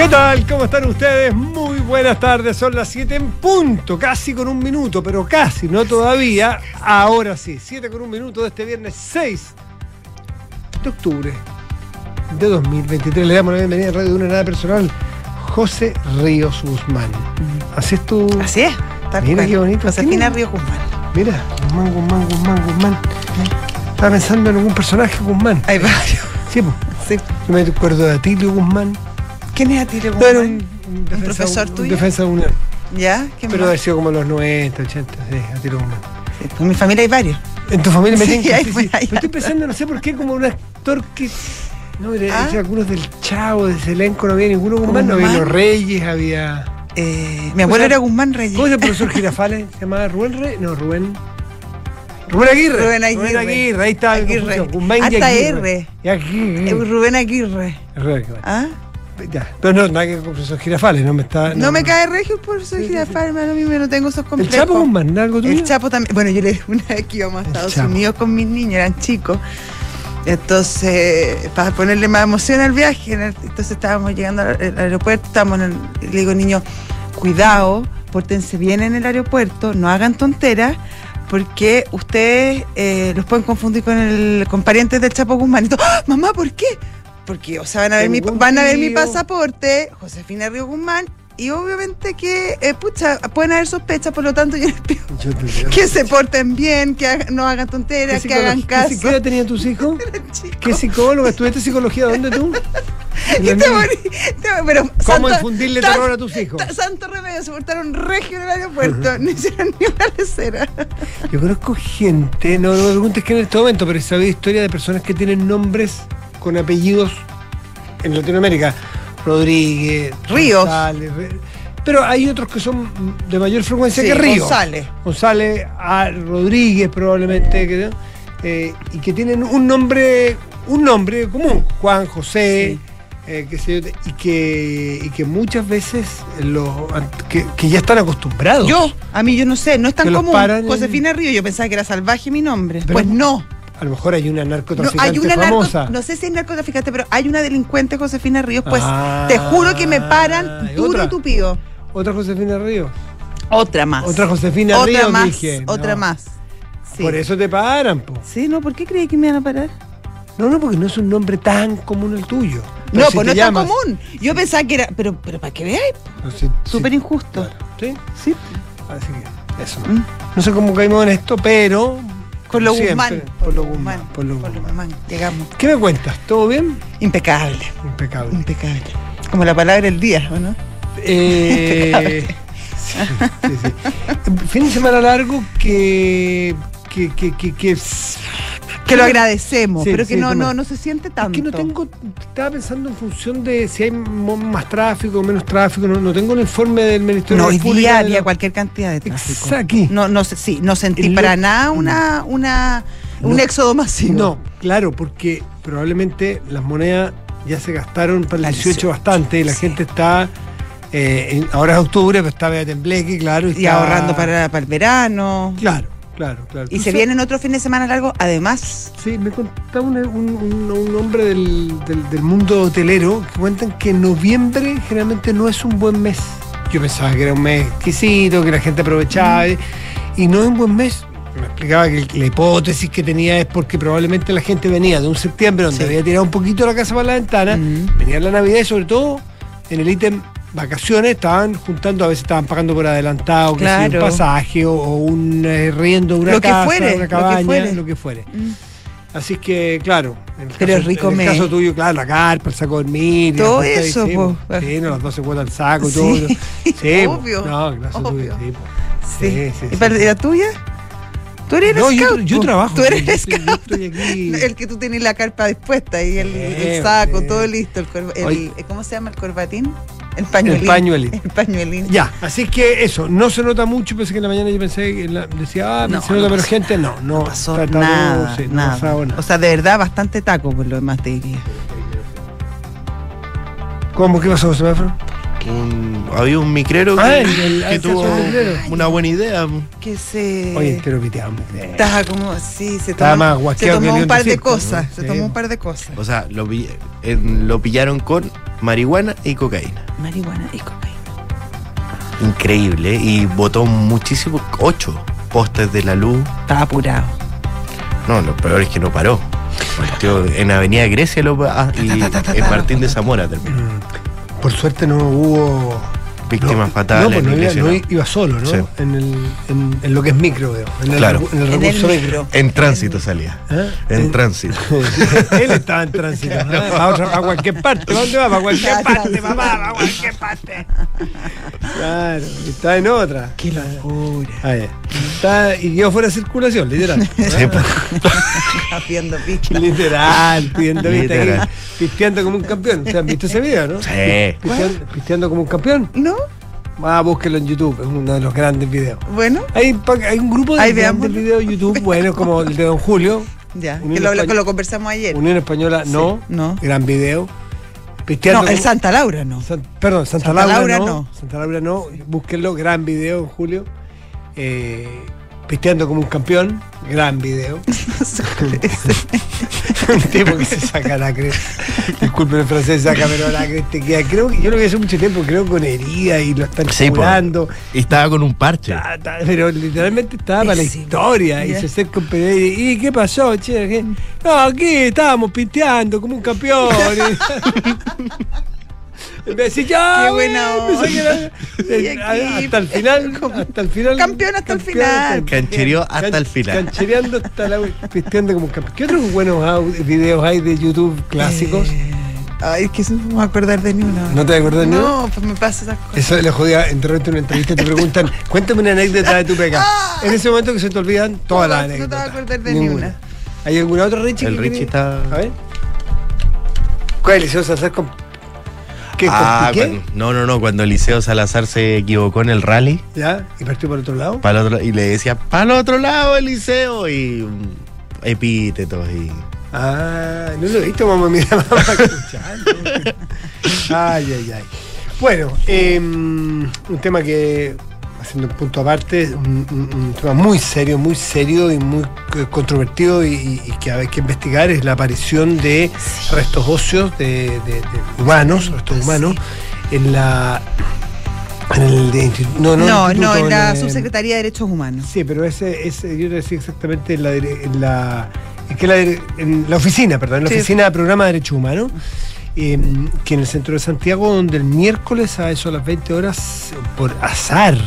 ¿Qué tal? ¿Cómo están ustedes? Muy buenas tardes, son las 7 en punto, casi con un minuto, pero casi, no todavía. Ahora sí, 7 con un minuto de este viernes 6 de octubre de 2023. Le damos la bienvenida a Radio de una Nada Personal, José Ríos Guzmán. ¿Así es tu...? Así es. tal Mira cual. qué bonito. Josefina ¿Quién? Río Guzmán. Mira, Guzmán, Guzmán, Guzmán, Guzmán. Estaba pensando en algún personaje Guzmán. Hay varios. Sí, pues. Sí. Yo me acuerdo de Atilio Guzmán. ¿Quién es No, Guzmán? era un, un defensa- profesor un tuyo? defensa de Unión. ¿Ya? ¿Quién Pero más? ha sido como los 90, 80, sí, Atilio Guzmán. Sí, en mi familia hay varios. En tu familia me Sí, sí, estoy pensando, no sé por qué, como un actor que. No, era, ¿Ah? algunos del Chavo, de ese elenco, no había ninguno Guzmán, no había los Reyes, había. Eh, mi abuelo era Guzmán Reyes. ¿Cómo es el profesor Girafales? ¿Se llamaba Rubén Rey? No, Rubén. Rubén Aguirre. Rubén Aguirre. Aguirre, ahí está. Aguirre. Guzmán y Hasta Aguirre. R. Y Aguirre. Rubén Aguirre. ¿Ah? Ya. Pero no, nada que con el profesor Girafales, no me está. No, me cae regio por ser Sí, sí, Girafal, hermano, a mí me no tengo esos El complejos. Chapo Guzmán, ¿algo tuyo? El Chapo también. Bueno, yo le una vez que íbamos a El Estados Chapo. Unidos con mis niños, eran chicos. Entonces, para ponerle más emoción al viaje, en el- entonces estábamos llegando al, aeropuerto, estábamos en el- le digo, niños, cuidado, pórtense bien en el aeropuerto, no hagan tonteras, porque ustedes eh, los pueden confundir con el con parientes del Chapo Guzmán. Y todo, ¡Ah! mamá, ¿por qué? Porque, o sea, van a ver, mi, van a ver mi pasaporte, Josefina Río Guzmán, y obviamente que, eh, pucha, pueden haber sospechas, por lo tanto yo les pido Yo digo. que se porten bien, que hagan- no hagan tonteras, ¿Qué que hagan caso. ¿Qué, edad tenían tus hijos? ¿Qué psicóloga? ¿Estudiaste psicología? ¿Dónde tú? Y te morí- te- pero ¿Cómo santo- infundirle tan- terror a tus hijos? Santo remedio, se portaron regio en el aeropuerto, no hicieron ni una lecera. Yo conozco gente, no, no me preguntes qué en este momento, pero he sabido historia de personas que tienen nombres con apellidos en Latinoamérica. Rodríguez, Ríos. González, Re- pero hay otros que son de mayor frecuencia que Ríos. González. González, a Rodríguez probablemente, que. Eh, y que tienen un nombre, un nombre común, Juan, José, eh, qué sé yo, y que, y que muchas veces los que, que ya están acostumbrados. Yo, a mí yo no sé, no es tan Que común. paran en- Josefina Río, yo pensaba que era salvaje mi nombre. Pero- pues no. A lo mejor hay una No, narcotraficante hay una narco- famosa. no sé si es narcotraficante, pero hay una delincuente Josefina Ríos, pues Ah, te juro que me paran ¿y duro otra? y tupido. Otra Josefina Río. Otra más. Otra Josefina Otra más. dije. Otra No. más. Sí. Por eso te paran, po. Sí, no, ¿por qué creí que me iban a parar? No, no, porque no es un nombre tan común el tuyo. Pero No, si pues no es tan común. Yo pensaba que era, pero, pero para que veáis, No, si- súper injusto. claro, ¿Sí? Sí. Así que, eso. Mm. No sé cómo caímos en esto, pero. Con lo Guzmán. Por lo Guzmán. Por lo Por Guzmán. Guzmán. Llegamos. ¿Qué me cuentas? ¿Todo bien? Impecable. Impecable. Impecable. Como la palabra del día, ¿o no? Eh, sí, sí, sí. Fin de semana largo que. que, que, que, que Que lo agradecemos, Sí, pero que sí, no, no, no se siente tanto. Es que no tengo, estaba pensando en función de si hay más tráfico o menos tráfico, no, no tengo el informe del Ministerio No, de hoy día había la- cualquier cantidad de tráfico. Exacto. No, no sí, no sentí El para lo- nada una, una, un No. éxodo masivo. No, claro, porque probablemente las monedas ya se gastaron para el La 18 18, bastante y la sí. gente está, eh, en- ahora es octubre, pero está media tembleque, claro. Y está- ahorrando para, para el verano. Claro, claro, claro. Y se vienen otros fines de semana largos, además. Sí, me contaba un, un- un- un hombre del, del- del mundo hotelero que cuentan que noviembre generalmente no es un buen mes. Yo pensaba que era un mes exquisito, que la gente aprovechaba, y- y no es un buen mes. Me explicaba que la hipótesis que tenía es porque probablemente la gente venía de un septiembre donde Sí. había tirado un poquito la casa para la ventana, Mm. venía la Navidad y sobre todo en el ítem vacaciones estaban juntando, a veces estaban pagando por adelantado, que sea un Claro. pasaje o, o un eh, riendo una Lo que casa, lo una que cabaña, fuere. lo que fuere. Mm. Así que, claro. En el Pero caso, rico en el caso tuyo, claro, la carpa, el saco de dormir. Todo eso, sí, po. Sí, no, las 12 cuotas al saco y Sí, todo. Sí, obvio, No, el caso tuyo, obvio. sí, po. Sí. Sí, sí, ¿Y sí, para sí. la tuya? Tú eres No, yo, scout. yo trabajo. Tú eres yo el estoy- scout. aquí. El que tú tienes la carpa dispuesta y el, saco, todo listo. El, Oye. ¿Cómo se llama el corbatín? El pañuelín. El pañuelín. El pañuelín. Ya, así es que eso, no se nota mucho, pensé que en la mañana yo pensé, que la- decía, ah, No, se nota, no pero gente, no, no, No pasó nada, nada. nada. O sea, de verdad, bastante taco por lo demás te diría. ¿Cómo? ¿Qué pasó, semáforo? Un- había un micrero que, Ah, el- el- que el tuvo una buena idea. Que se... Oye, entero piteado. me- Estaba como, sí, se Estaba tomó, más se que tomó un par de circo, cosas, ¿no? se Sí. tomó un par de cosas. O sea, lo, lo pillaron con marihuana y cocaína. Marihuana y cocaína. Increíble. Y botó muchísimos, ocho postes de la luz. Estaba apurado. No, lo peor es que no paró. Partió en Avenida Grecia lo, ah, y en Martín de Zamora también. Por suerte no hubo. Víctimas no, fatales. No, pues no iba, no lesionados. iba solo, ¿no? Sí. En, el, en, en lo que es micro, veo. En el, Claro. en el En el recurso micro. En tránsito salía. ¿Eh? En tránsito. Él estaba en tránsito. ¿eh? Para, otra- para cualquier parte. ¿Para dónde va? Para cualquier parte, sí. Para cualquier parte. Claro. y Está en otra. Qué locura. Ah, ya. Está, y quedó fuera de circulación, literal. Sí, pues. Haciendo pista. Literal, pidiendo viste ahí, Literal. pisteando como un campeón. ¿Ustedes han visto ese video, no? Sí. Pisteando, pisteando como un campeón. ¿No? Ah, búsquelo en YouTube, es uno de los grandes videos. Bueno, Hay, un grupo de grandes videos de YouTube, bueno, como el de Don Julio, ya. Unión Que lo, lo- Española. lo conversamos ayer. Unión Española, no, no. gran video. Pisteando No, el Santa Laura no. San- perdón, Santa, Santa Laura, Laura no, no. Santa Laura no. Búsquenlo, gran video, Julio. Eh, pisteando como un campeón, gran video. un tipo que se saca la cresta. Disculpen el francés, saca pero la cresta que queda. Creo que yo lo vi hace mucho tiempo, creo con herida y lo están Sí, curando. Y estaba con un parche. Ta, ta, Pero literalmente estaba para la historia y se acerca un periodista y ¿y qué pasó, che? ¿Qué? No, aquí estábamos pinteando como un campeón. En vez de decir, ya, Qué buena Y Eh, hasta el final, hasta el final. Campeón hasta el final. Canchereó hasta el final. Canchereando hasta la pisteando como campeón. ¿Qué otros buenos videos hay de YouTube clásicos? Eh, ay, es que eso no me voy a acordar de ni una. ¿No te acuerdas ni No, pues me pasa esas cosas. Eso le jodía, en una entrevista te preguntan, cuéntame una anécdota de tu pega. En ese momento que se te olvidan todas No, las no te anécdotas. vas a acordar de ni Ninguna. una. ¿Hay alguna otra Richie? El Richie quiere- está- A ver. ¿Cuál es Liceo Salazar con. ¿Qué? Ah, no, no, no, cuando Eliseo Salazar se equivocó en el rally ¿Ya? ¿Y partió por otro lado? para otro, y le decía, para el otro lado, Eliseo, y epítetos y. Ah, no lo he visto, mamá, mira, mamá, escuchando. Ay, ay, ay. Bueno, eh, un tema que, haciendo un punto aparte, un, un- un tema muy serio, muy serio y muy eh, controvertido y, que hay que investigar es la aparición de restos óseos de, de- de humanos, restos humanos, en la... En el de, no, no, No, no, instituto, en la Subsecretaría de Derechos Humanos. Sí, pero ese, ese yo te decía exactamente en la, en la, que la, en la oficina, perdón, en la Sí. oficina de programa de Derechos Humanos, eh, que en el centro de Santiago, donde el miércoles a eso a las 20 horas, por azar,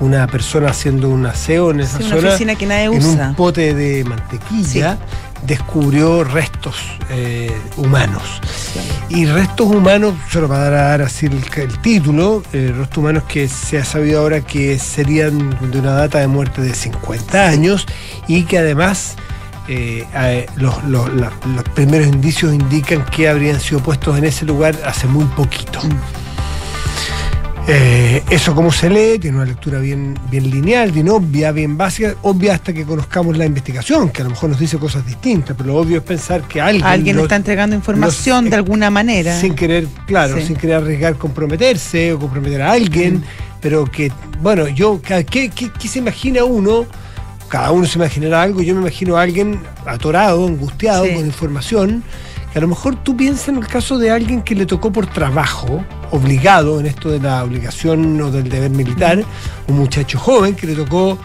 una persona haciendo un aseo en esa Sí, una zona, oficina que nadie en un pote de mantequilla, descubrió restos eh, humanos. Y restos humanos, solo para dar así el, el título, eh, restos humanos que se ha sabido ahora que serían de una data de muerte de 50 años y que además eh, los, los- la- los primeros indicios indican que habrían sido puestos en ese lugar hace muy poquito. Eh, eso como se lee, tiene una lectura bien, bien lineal, bien obvia, bien básica, obvia hasta que conozcamos la investigación, que a lo mejor nos dice cosas distintas, pero lo obvio es pensar que alguien, Alguien está entregando información los- de alguna manera. sin querer, claro, Sí. sin querer arriesgar comprometerse o comprometer a alguien, pero que, bueno, yo, ¿qué, qué, qué se imagina uno? Cada uno se imaginará algo, yo me imagino a alguien atorado, angustiado, Sí. con información, a lo mejor tú piensas en el caso de alguien que le tocó por trabajo, obligado en esto de la obligación o del deber militar, un muchacho joven que le tocó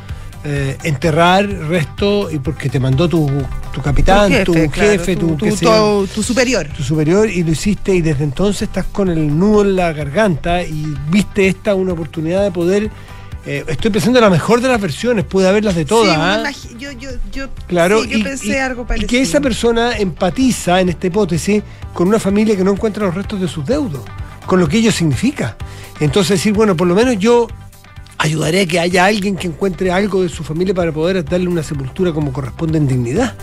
eh, enterrar resto y porque te mandó tu, tu capitán, tu jefe, claro, tu superior. tu superior y lo hiciste y desde entonces estás con el nudo en la garganta y viste esta una oportunidad de poder eh, estoy pensando en la mejor de las versiones puede haberlas de todas Sí, ¿ah? yo, yo, yo, claro sí, yo y, pensé y- algo y parecido. que esa persona empatiza en esta hipótesis con una familia que no encuentra los restos de sus deudos con lo que ello significa entonces decir bueno por lo menos yo ayudaré a que haya alguien que encuentre algo de su familia para poder darle una sepultura como corresponde en dignidad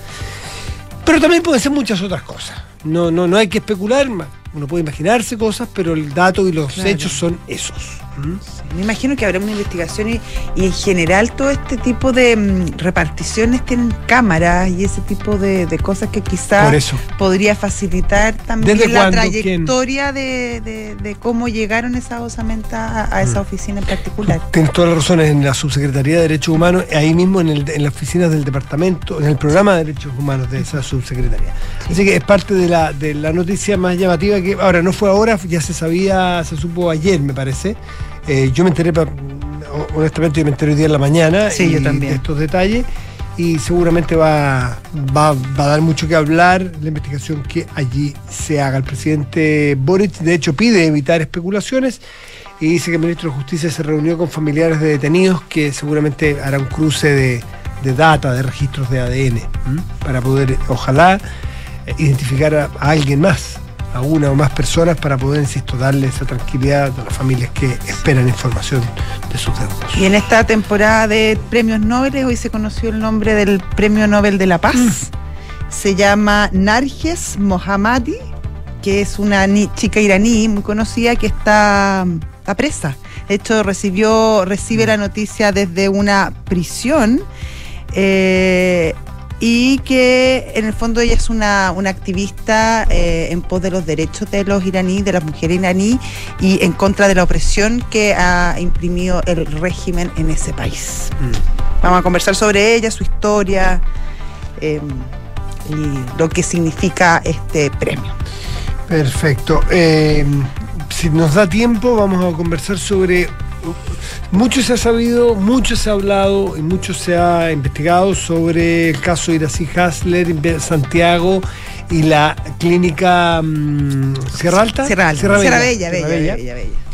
pero también pueden ser muchas otras cosas. No, no, no hay que especular, uno puede imaginarse cosas, pero el dato y los Claro. hechos son esos. Sí, Me imagino que habrá una investigación y, y en general todo este tipo de mm, reparticiones tienen cámaras y ese tipo de, de cosas que quizás podría facilitar también ¿Desde la cuándo? trayectoria de, de- de cómo llegaron esas osamentas a, a Mm. esa oficina en particular. Tienes todas las razones en la Subsecretaría de Derechos Humanos, ahí mismo en, el- en las oficinas del departamento, en el programa de Derechos Humanos de esa subsecretaría. Así que es parte de la, de la noticia más llamativa que, ahora, no fue ahora, ya se sabía, se supo ayer, me parece. Eh, yo me enteré, honestamente, yo me enteré hoy día en la mañana Sí, yo y también. de estos detalles y seguramente va, va, va a dar mucho que hablar la investigación que allí se haga. El presidente Boric, de hecho, pide evitar especulaciones y dice que el ministro de Justicia se reunió con familiares de detenidos que seguramente hará un cruce de, de data, de registros de ADN, ¿m? para poder, ojalá, identificar a, a alguien más, a una o más personas, para poder, insisto, darle esa tranquilidad a las familias que esperan información de sus deudos. Y en esta temporada de premios Nobel, hoy se conoció el nombre del Premio Nobel de la Paz. Mm. Se llama Narges Mohammadi, que es una chica iraní muy conocida que está, está presa. De hecho, recibió, recibe la noticia desde una prisión. eh, y que en el fondo ella es una, una activista eh, en pos de los derechos de los iraníes, de las mujeres iraníes y en contra de la opresión que ha imprimido el régimen en ese país. Mm. Vamos a conversar sobre ella, su historia eh, y lo que significa este premio. Perfecto. Eh, si nos da tiempo, vamos a conversar sobre. Mucho se ha sabido, mucho se ha hablado y mucho se ha investigado sobre el caso Iracy Hasler en Santiago y la clínica mm, Sierra Alta. Sierra, Alta. Sierra Sierra Bella. Bella, Bella, Sierra Bella, Bella. Bella, Bella.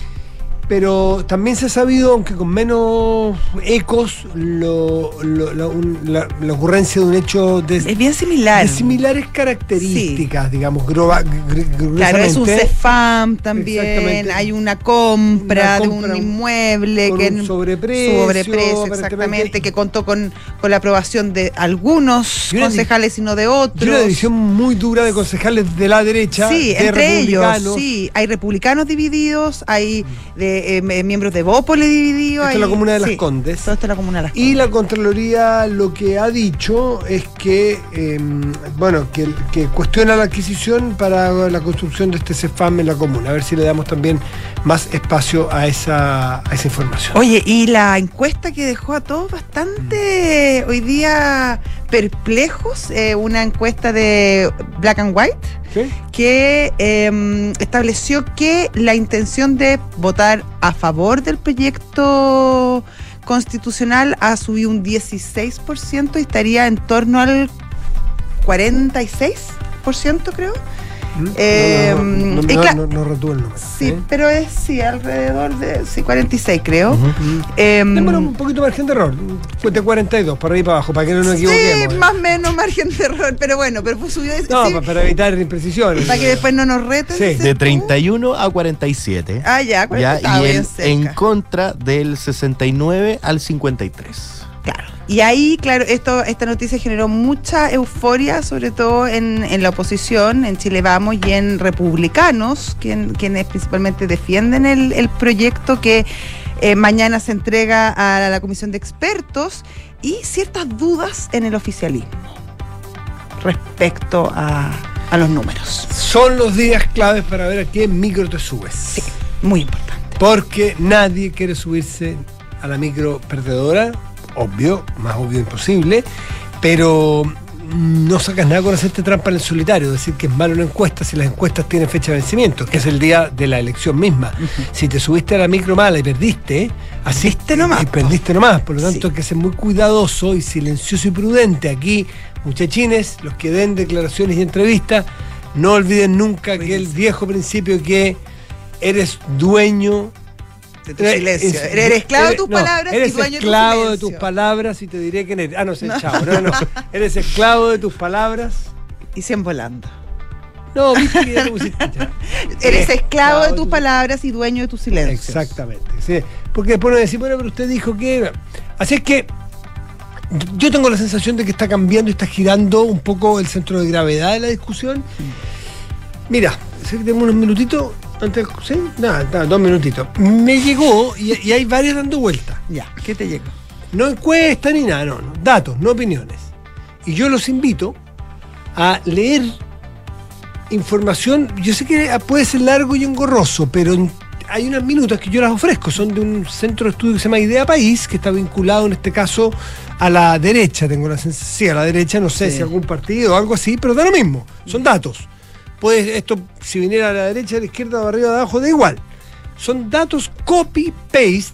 Pero también se ha sabido, aunque con menos ecos, lo- lo- la, un- la- la ocurrencia de un hecho de, Es bien similar. de similares características, digamos, groba- gr- Claro, es un. CEFAM también, hay una compra, Una compra de un inmueble con que un sobreprecio, sobreprecio, exactamente, que contó con, con la aprobación de algunos Y concejales y no de otros. Y una división muy dura de concejales de la derecha. Sí, de entre ellos, sí. Hay republicanos divididos, hay de, eh, miembros de Bópoli divididos. Esto es la comuna de Las sí, Condes. Todo esto es la comuna de las Y Condes. la Contraloría lo que ha dicho es que, eh, bueno, que, que cuestiona la adquisición para la construcción de este CEFAM en la comuna. A ver si le damos también más espacio a esa, a esa información. Oye, y la encuesta que dejó a todos bastante hoy día perplejos, eh, una encuesta de Black and White, Que eh, estableció que la intención de votar a favor del proyecto constitucional ha subido un 16% y estaría en torno al 46%, creo. Eh, no, no, no, el número. Sí, ¿eh? pero es sí, alrededor de sí, 46, creo. Ujú. Em, Bueno, un poquito margen de error. Fue de 42, por ahí para abajo, para que no nos equivoquemos. Sí, ¿eh? más o menos margen de error, pero bueno, pero fue subido No, sí, pa- para evitar imprecisiones. para que después no nos reten. Sí. De tú. 31 a 47. Ah, ya, Ya, 40 estaba y bien el- cerca. en contra del 69 al 53. Claro. Y ahí, claro, esto, esta noticia generó mucha euforia, sobre todo en, en la oposición, en Chile Vamos y en republicanos, quien- quienes principalmente defienden el, el proyecto que eh, mañana se entrega a la comisión de expertos y ciertas dudas en el oficialismo respecto a, a los números. Son los días claves para ver a qué micro te subes. Muy importante. Porque nadie quiere subirse a la micro perdedora, obvio, más obvio imposible, pero no sacas nada con hacerte trampa en el solitario, decir que es malo una encuesta si las encuestas tienen fecha de vencimiento, que es el día de la elección misma. Si te subiste a la micro mala y perdiste, así Perdiste nomás, Y perdiste nomás, por lo tanto Sí. hay que ser muy cuidadoso y silencioso y prudente. Aquí, muchachines, los que den declaraciones y entrevistas, no olviden nunca que el viejo principio que eres dueño De tu Eres- silencio. es- Eres esclavo de tus no, palabras y dueño de tu esclavo de tus palabras y te diré quién eres. Ah, no sé, chao. No, no. Eres esclavo de tus palabras. Y se volando. No, viste que ya te pusiste, chao. Eres esclavo de tus palabras y dueño de tus silencios. Exactamente. sí. Porque después nos decimos, bueno, pero usted dijo que. Así es que. Yo tengo la sensación de que está cambiando y está girando un poco el centro de gravedad de la discusión. Mira, sé que tenemos unos minutitos. Antes, ¿sí? Nada, nada, dos minutitos. Me llegó y, y hay varias dando vueltas. Ya, ¿qué te llegó? No encuesta ni nada, no, no. Datos, no opiniones. Y yo los invito a leer información. Yo sé que puede ser largo y engorroso, pero hay unas minutas que yo las ofrezco. Son de un centro de estudio que se llama Idea País, que está vinculado en este caso a la derecha. Tengo la sensación, sí, a la derecha, no sé Sí. si algún partido o algo así, pero da lo mismo. Son datos. Puede, esto, si viniera a la derecha, a la izquierda, o arriba, de abajo, da igual. Son datos copy-paste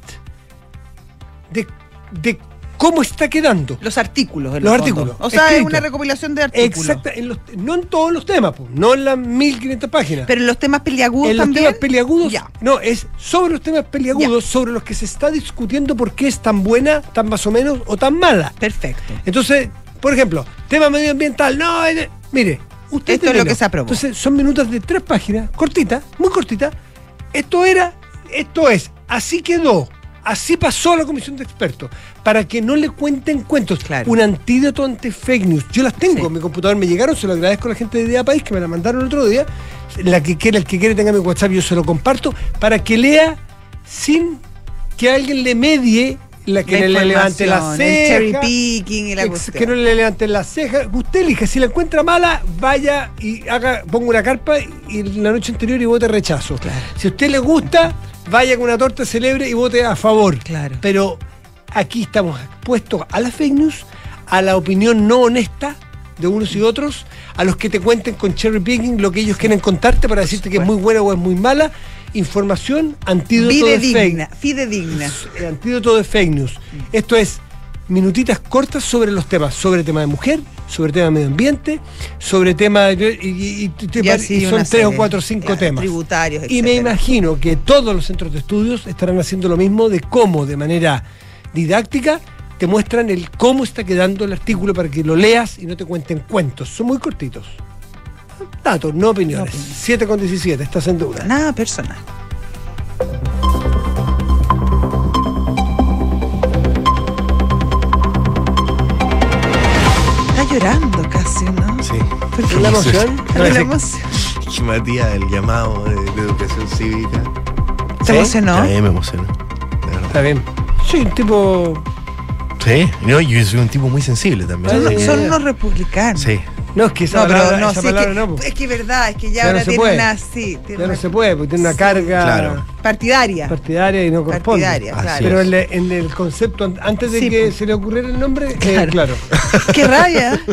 de, de cómo está quedando. Los artículos. en Los fondo. artículos, O sea, es una recopilación de artículos. Exacta, en los- no en todos los temas, pues, no en las 1500 páginas. Pero en los temas peliagudos en los temas peliagudos, Ya. no, es sobre los temas peliagudos, sobre los que se está discutiendo por qué es tan buena, tan más o menos, o tan mala. Perfecto. Entonces, por ejemplo, tema medioambiental, no, mire, usted Esto es lo que se aprobó. Entonces, son minutos de tres páginas, cortitas, muy cortitas. Esto era, esto es, así quedó, así pasó a la comisión de expertos, para que no le cuenten cuentos. Claro. Un antídoto ante fake news. Yo las tengo Sí. en mi computador, me llegaron, se lo agradezco a la gente de Idea País que me la mandaron el otro día. La que quiera, el que quiere tenga mi WhatsApp, yo se lo comparto, para que lea sin que alguien le medie la que La le levante la ceja. El cherry picking y la Ex- cuestión. que no le levanten las cejas. Usted elija, si la encuentra mala, vaya y haga, ponga una carpa y la noche anterior y vote rechazo. Claro. Si a usted le gusta, vaya con una torta celebre y vote a favor. Claro. Pero aquí estamos expuestos a la fake news, a la opinión no honesta de unos y otros, a los que te cuenten con cherry picking lo que ellos quieren contarte para decirte que es muy buena o es muy mala. Información, antídoto de fake Fidedigna. Fidedigna. el antídoto de fake news. Esto es minutitas cortas sobre los temas, sobre tema de mujer, sobre tema de medio ambiente, sobre tema y, son tres o cuatro o cinco temas. tributarios, Y me imagino que todos los centros de estudios estarán haciendo lo mismo de cómo, de manera didáctica, te muestran el cómo está quedando el artículo para que lo leas y no te cuenten cuentos. Son muy cortitos. Datos, no opiniones. No opiniones. 7 con 17, estás en duda. Nada personal. Está llorando casi, ¿no? Sí. ¿Por qué? ¿La emoción? ¿De No, la emoción? Que Matías, el llamado de, de educación cívica. ¿Se ¿Sí? emocionó? A mí me emocionó. Está bien. Soy un tipo Sí, no, yo soy un tipo muy sensible también. Son, Sí. son unos republicanos. Sí. No, es que esa No, pero palabra, no, esa sí, es, que, no. es que es verdad, es que ya, ahora tiene puede. una, sí, tiene Ya no se puede, porque tiene una carga Claro. partidaria. partidaria y no corresponde. Partidaria, Así claro. Pero en, el concepto, an- antes de Sí, que se le ocurriera el nombre, eh, Claro. Qué rabia.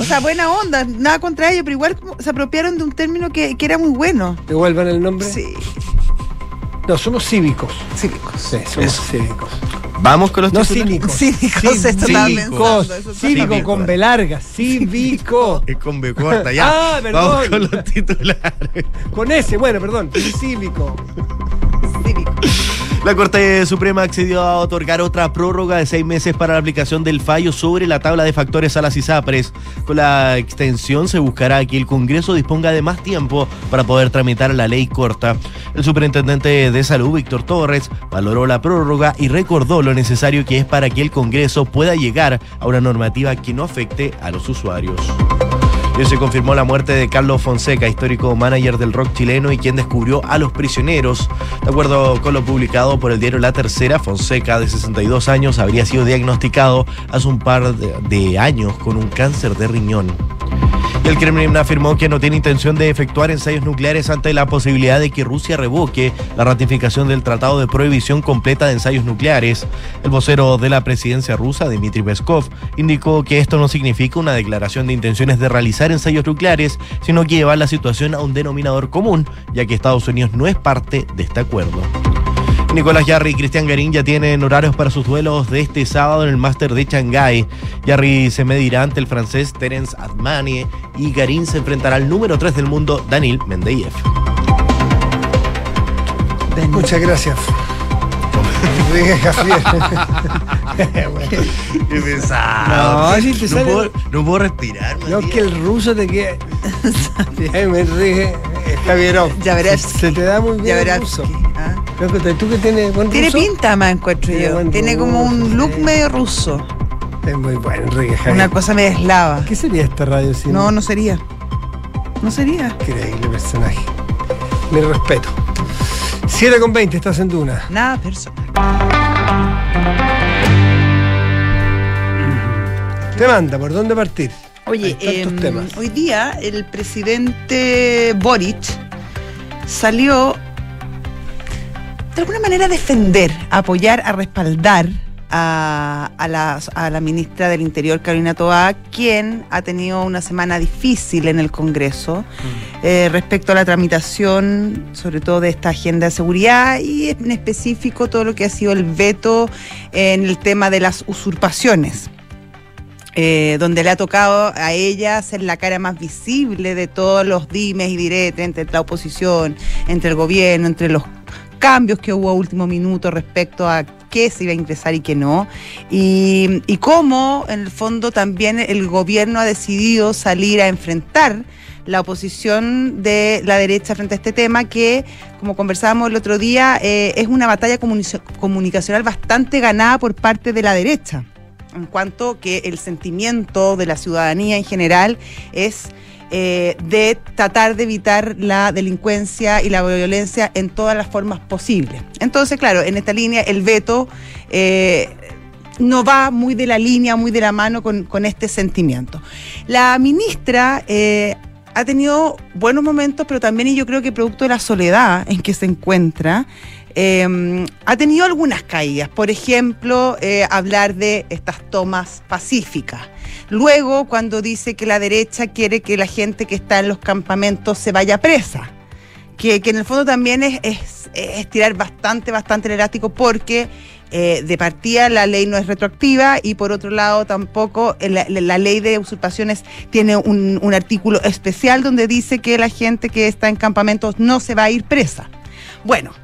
O sea, buena onda, nada contra ellos, pero igual se apropiaron de un término que, que era muy bueno. Devuelvan el nombre. Sí, No, somos cívicos. cívicos. Sí, somos Eso. cívicos. Vamos con los No. Cívicos, Cívicos. pensando, eso estaba Cívico con B larga. Cívico. Es con B corta, ya. Ah, perdón. Vamos con los titulares. Con ese, bueno, perdón. Cívico. La Corte Suprema accedió a otorgar otra prórroga de seis meses para la aplicación del fallo sobre la tabla de factores a las ISAPRES. Con la extensión se buscará que el Congreso disponga de más tiempo para poder tramitar la ley corta. El superintendente de salud, Víctor Torres, valoró la prórroga y recordó lo necesario que es para que el Congreso pueda llegar a una normativa que no afecte a los usuarios. Hoy se confirmó la muerte de Carlos Fonseca, histórico manager del rock chileno y quien descubrió a los prisioneros. De acuerdo con lo publicado por el diario La Tercera, Fonseca, de 62 años, habría sido diagnosticado hace un par de, años con un cáncer de riñón. El Kremlin afirmó que no tiene intención de efectuar ensayos nucleares ante la posibilidad de que Rusia revoque la ratificación del Tratado de Prohibición Completa de Ensayos Nucleares. El vocero de la presidencia rusa, Dmitry Peskov, indicó que esto no significa una declaración de intenciones de realizar ensayos nucleares, sino que llevar la situación a un denominador común, ya que Estados Unidos no es parte de este acuerdo. Nicolás Yarri y Cristian Garín ya tienen horarios para sus duelos de este sábado en el Máster de Shanghái. Yarri se medirá ante el francés Terence Atmani y Garín se enfrentará al número 3 del mundo, Danil Mendeyev. Muchas gracias. Enrique Javier. Bueno. Qué pesado. No, te no, sale- puedo, no puedo respirar. No, Matías. que el ruso te queda. Me Enrique Javierov. Yaverevsky. Se te da muy bien el ruso. ¿ah? Tú que tienes buen Tiene ruso. pinta más, encuentro yo. Tiene como un look sí. medio ruso. Es muy bueno, Enrique Javier. Una cosa media eslava. ¿Qué sería esta radio sin No, no sería. No sería. Increíble personaje. Mi respeto. 7 con 20, estás en Duna. Nada personal. Te manda, ¿por dónde partir? Oye, em, temas. hoy día el presidente Boric salió de alguna manera a defender, a apoyar, a respaldar a, a la, a la ministra del Interior, Carolina Toá, quien ha tenido una semana difícil en el Congreso eh, respecto a la tramitación, sobre todo de esta agenda de seguridad y en específico todo lo que ha sido el veto en el tema de las usurpaciones eh, donde le ha tocado a ella ser la cara más visible de todos los dimes y diretes entre la oposición, entre el gobierno, entre los cambios que hubo a último minuto respecto a qué se iba a ingresar y qué no, y, y cómo en el fondo también el gobierno ha decidido salir a enfrentar la oposición de la derecha frente a este tema que, como conversábamos el otro día, eh, es una batalla comuni- comunicacional bastante ganada por parte de la derecha en cuanto que el sentimiento de la ciudadanía en general es eh, de tratar de evitar la delincuencia y la violencia en todas las formas posibles. Entonces, claro, en esta línea el veto eh, no va muy de la línea, muy de la mano con, con este sentimiento. La ministra eh, ha tenido buenos momentos, pero también y yo creo que producto de la soledad en que se encuentra, ha tenido algunas caídas. Por ejemplo, hablar de estas tomas pacíficas. Luego, cuando dice que la derecha quiere que la gente que está en los campamentos se vaya presa. Que, que en el fondo también es, es, tirar bastante, bastante el elástico porque eh, de partida la ley no es retroactiva y por otro lado tampoco eh, la ley de usurpaciones tiene un, un artículo especial donde dice que la gente que está en campamentos no se va a ir presa. Bueno,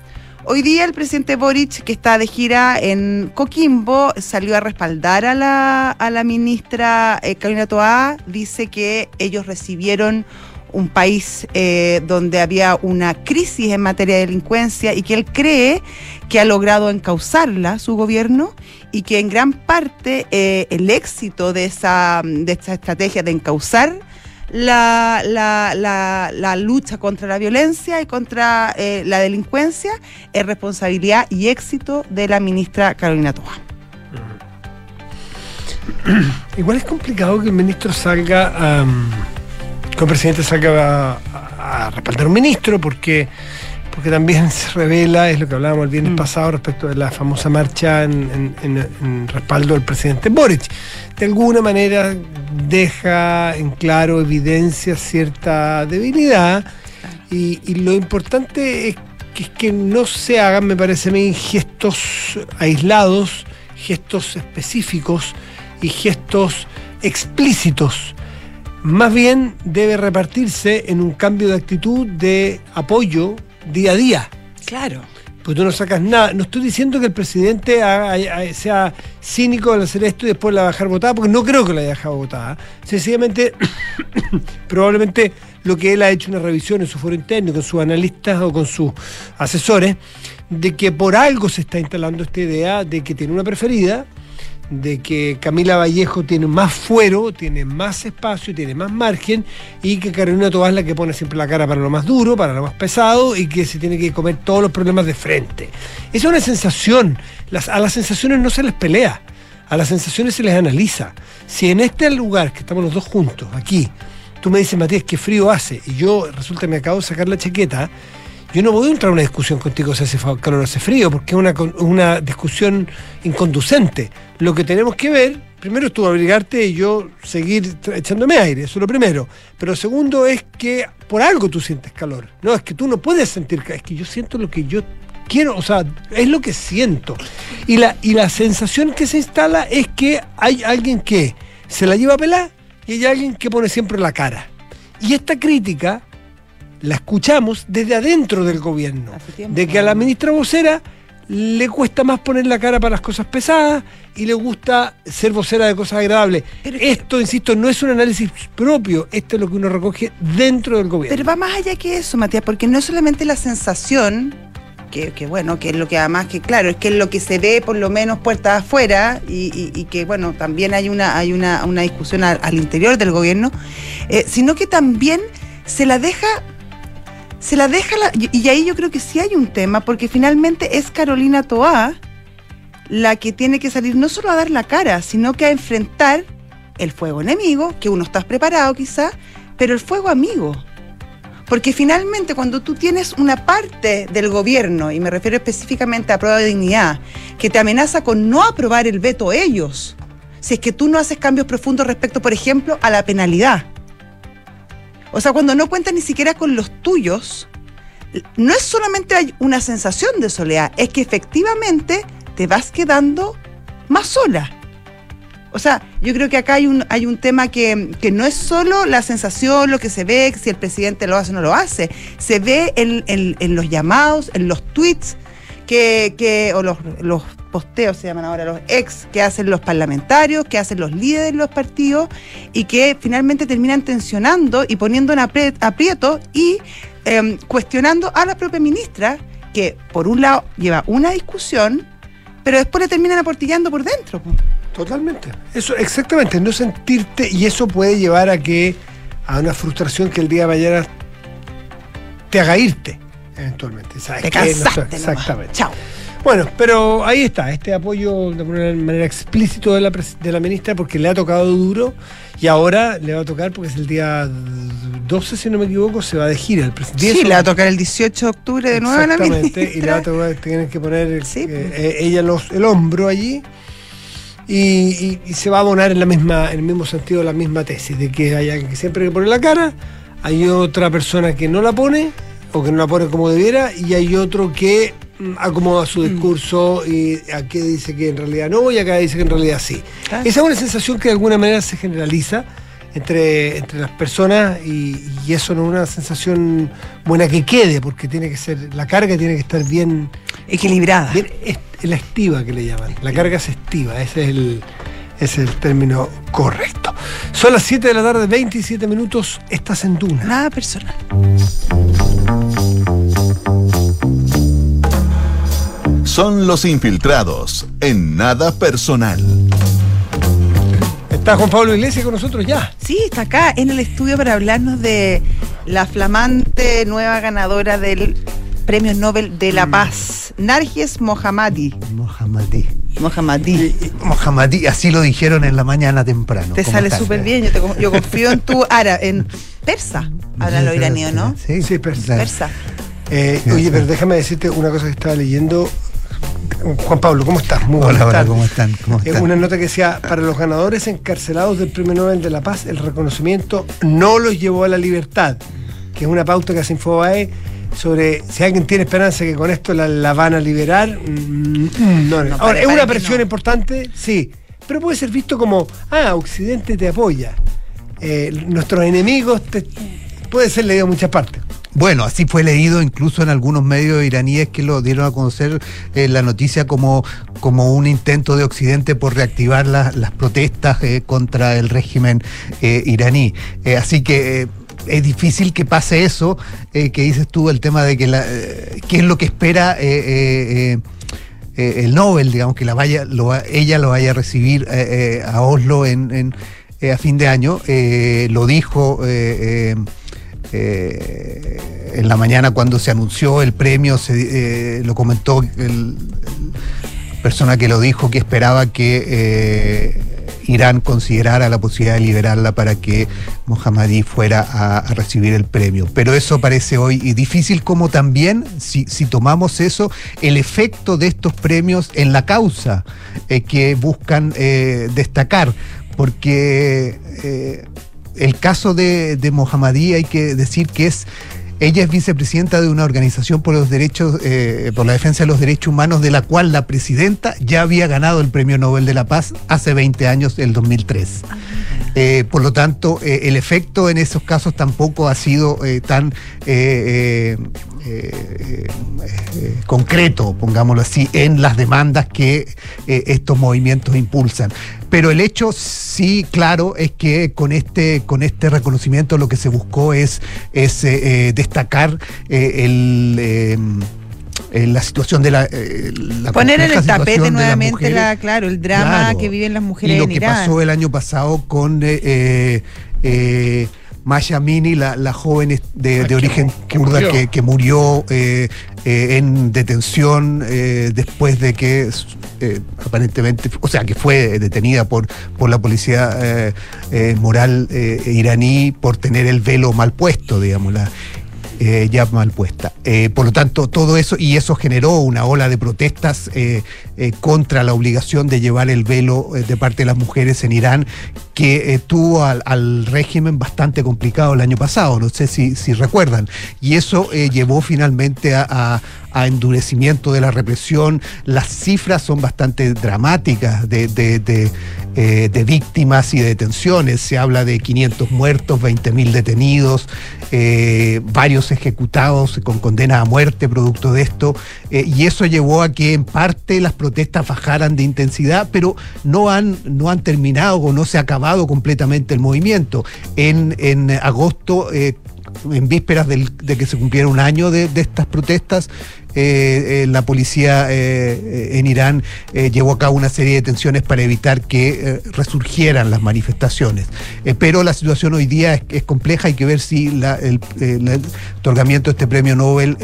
hoy día el presidente Boric, que está de gira en Coquimbo, salió a respaldar a la, a la ministra eh, Carolina Toá, dice que ellos recibieron un país eh, donde había una crisis en materia de delincuencia y que él cree que ha logrado encauzarla su gobierno y que en gran parte eh, el éxito de esa, de esta estrategia de encauzar la, la, la, lucha contra la violencia y contra eh, la delincuencia es responsabilidad y éxito de la ministra Carolina Toa. Igual es complicado que el ministro salga, am, que el presidente salga a- a respaldar a un ministro, porque, porque también se revela, es lo que hablábamos el viernes Mm. pasado respecto de la famosa marcha en, en- en- en respaldo del presidente Boric. De alguna manera deja en claro, evidencia cierta debilidad, y, y lo importante es que, es que no se hagan, me parece a mí, gestos aislados, gestos específicos y gestos explícitos. Más bien debe repartirse en un cambio de actitud de apoyo día a día. Claro. Pues tú no sacas nada. No estoy diciendo que el presidente haga- sea cínico al hacer esto y después la dejar votada, porque no creo que la haya dejado votada. Sencillamente, probablemente lo que él ha hecho una revisión en su foro interno, con sus analistas o con sus asesores, de que por algo se está instalando esta idea de que tiene una preferida, de que Camila Vallejo tiene más fuero, tiene más espacio, tiene más margen y que Carolina Toás es la que pone siempre la cara para lo más duro, para lo más pesado y que se tiene que comer todos los problemas de frente. Esa es una sensación. A las sensaciones no se les pelea, a las sensaciones se les analiza. Si en este lugar que estamos los dos juntos, aquí, tú me dices, Matías, qué frío hace, y yo resulta que me acabo de sacar la chaqueta, yo no voy a entrar a una discusión contigo si hace calor o hace frío, porque es una discusión inconducente. Lo que tenemos que ver, primero es tú obligarte y yo seguir echándome aire, eso es lo primero. Pero segundo es que por algo tú sientes calor. No, es que tú no puedes sentir calor, es que yo siento lo que yo quiero, o sea, es lo que siento. Y la, y la sensación que se instala es que hay alguien que se la lleva a pelar y hay alguien que pone siempre la cara. Y esta crítica la escuchamos desde adentro del gobierno, tiempo. de que a la ministra vocera le cuesta más poner la cara para las cosas pesadas y le gusta ser vocera de cosas agradables. Pero- Esto, insisto, no es un análisis propio, esto es lo que uno recoge dentro del gobierno. Pero va más allá que eso, Matías, porque no es solamente la sensación, que, que bueno, que es lo que además que claro, es que es lo que se ve por lo menos puertas afuera y, y- y que bueno, también hay una, hay una, una discusión al, al interior del gobierno, eh, sino que también se la deja se la deja, la- y, ahí yo creo que sí hay un tema, porque finalmente es Carolina Toá la que tiene que salir no solo a dar la cara, sino que a enfrentar el fuego enemigo, que uno está preparado quizá, pero el fuego amigo. Porque finalmente cuando tú tienes una parte del gobierno, y me refiero específicamente a prueba de dignidad, que te amenaza con no aprobar el veto ellos, si es que tú no haces cambios profundos respecto, por ejemplo, a la penalidad. O sea, cuando no cuentas ni siquiera con los tuyos, no es solamente una sensación de soledad, es que efectivamente te vas quedando más sola. O sea, yo creo que acá hay un, hay un tema que, que no es solo la sensación, lo que se ve, si el presidente lo hace o no lo hace, se ve en, en- en los llamados, en los tweets, que, que, o los, los posteos se llaman ahora, los ex que hacen los parlamentarios, que hacen los líderes de los partidos y que finalmente terminan tensionando y poniendo en aprieto y em, cuestionando a la propia ministra, que por un lado lleva una discusión, pero después le terminan aportillando por dentro. Totalmente. Eso, exactamente, no sentirte, y eso puede llevar a que, a una frustración que el día de mañana te haga irte, eventualmente. ¿Sabes Te? No cansaste. nomás. exactamente. Chao. Bueno, pero ahí está, este apoyo de una manera explícito de la, de la ministra porque le ha tocado duro y ahora le va a tocar porque es el día 12, si no me equivoco, se va de gira el presidente. Sí, le va a tocar el 18 de octubre de nuevo a la Exactamente, ministra. y le va a tocar, tienen que poner Sí, eh, pues. eh, ella los, el hombro allí y, y- y se va a abonar en la misma en el mismo sentido la misma tesis de que hay alguien que siempre que pone la cara hay otra persona que no la pone o que no la pone como debiera y hay otro que acomoda su discurso y aquí dice que en realidad no y acá dice que en realidad sí Claro. esa es una sensación que de alguna manera se generaliza entre, entre las personas y, y eso no es una sensación buena que quede porque tiene que ser la carga tiene que estar bien Equilibrada. Bien, es la estiva que le llaman. La carga es estiva, ese es el, ese es el término correcto. Son las 7 de la tarde, 27 minutos, estás en Duna. Nada personal. Son los infiltrados en nada personal. Está Juan Pablo Iglesias con nosotros ya. Sí, está acá en el estudio para hablarnos de la flamante nueva ganadora del Premio Nobel de la Mm. Paz, Narges Mohammadi. Mohammadi. Mohammadi. Mohammadi, así lo dijeron en la mañana temprano. Te ¿Cómo sale súper bien, yo, te yo confío en tu árabe, en persa. Hablan los iraníos, ¿no? Sí, Sí, persa. Persa. Eh, oye, pero déjame decirte una cosa que estaba leyendo. Juan Pablo, ¿cómo estás? Muy Hola, buenas hola, tardes. ¿cómo están? ¿Cómo Eh? Una nota que decía, para los ganadores encarcelados del Premio Nobel de la Paz, el reconocimiento no los llevó a la libertad, que es una pauta que hace Infobae sobre si alguien tiene esperanza que con esto la, la van a liberar. mm, no, Ahora, ¿es una presión no. importante? Sí, pero puede ser visto como, ah, Occidente te apoya. Eh, nuestros enemigos te- puede ser leído en muchas partes. Bueno, así fue leído incluso en algunos medios iraníes que lo dieron a conocer eh, la noticia como, como un intento de Occidente por reactivar las- las protestas eh, contra el régimen eh, iraní. Así que... es difícil que pase eso que dices tú, el tema de que la, qué es lo que espera el Nobel, digamos, que la vaya, lo ella lo vaya a recibir a Oslo en, en, a fin de año. Lo dijo eh, en la mañana cuando se anunció el premio, se, eh, lo comentó el persona que lo dijo que esperaba que eh, Irán considerara la posibilidad de liberarla para que Mohammadi fuera a, recibir el premio. Pero eso parece hoy difícil como también, si, tomamos eso, el efecto de estos premios en la causa que buscan destacar, porque el caso de, de Mohammadi hay que decir que es ella es vicepresidenta de una organización por los derechos, eh, por la defensa de los derechos humanos, de la cual la presidenta ya había ganado el Premio Nobel de la Paz hace 20 años, el 2003. Eh, por lo tanto, eh, el efecto en esos casos tampoco ha sido tan eh, eh, concreto, pongámoslo así, en las demandas que eh, estos movimientos impulsan. Pero el hecho sí, claro, es que con este, con este reconocimiento lo que se buscó es, es destacar el... eh, la situación de la, eh, la Poner en el tapete nuevamente mujeres. la, claro, el drama Claro. que viven las mujeres y lo en que Irán. pasó el año pasado con eh, Masha Mini, la, la joven de, de origen kurda murió. que, que murió eh, eh, en detención eh, después de que aparentemente, o sea, que fue detenida por, por la policía moral iraní por tener el velo mal puesto, digamos, la, eh, ya mal puesta. Eh, por lo tanto, todo eso, y eso generó una ola de protestas eh, eh, contra la obligación de llevar el velo eh, de parte de las mujeres en Irán, que eh, tuvo al, régimen bastante complicado el año pasado, no sé si, si recuerdan. Y eso llevó finalmente a, a- endurecimiento de la represión. Las cifras son bastante dramáticas de, de- de, víctimas y de detenciones. Se habla de 500 muertos, 20.000 detenidos, varios ejecutados con condena a muerte producto de esto. y eso llevó a que en parte las protestas bajaran de intensidad, pero no han, no han terminado o no se ha acabado completamente el movimiento. En, en agosto... eh, en vísperas del- de que se cumpliera un año de, de estas protestas, eh, eh, la policía eh, en Irán llevó a cabo una serie de detenciones para evitar que resurgieran las manifestaciones. Pero la situación hoy día es, es compleja, hay que ver si el, otorgamiento de este premio Nobel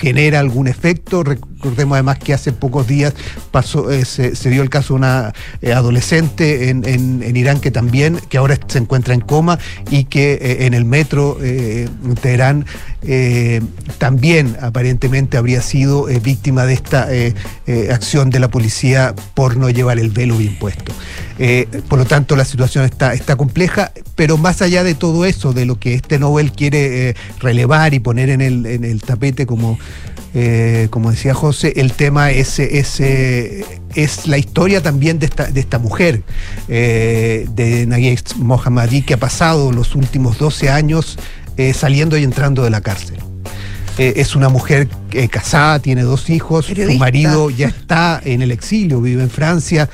genera algún efecto. Recordemos además que hace pocos días pasó, se, se dio el caso de una adolescente en, en- Irán que también, que ahora se encuentra en coma y que en el metro en Teherán eh, también aparentemente habría sido eh, víctima de esta eh, acción de la policía por no llevar el velo bien puesto. Por lo tanto, la situación está, está compleja, pero más allá de todo eso, de lo que este Nobel quiere relevar y poner en el, tapete como, como decía José, el tema es, es, es la historia también de esta, de esta mujer, de Naguez Mohammadi, que ha pasado los últimos 12 años eh, saliendo y entrando de la cárcel. Eh, es una mujer eh, casada, tiene dos hijos, Periodista. su marido ya está en el exilio, vive en Francia.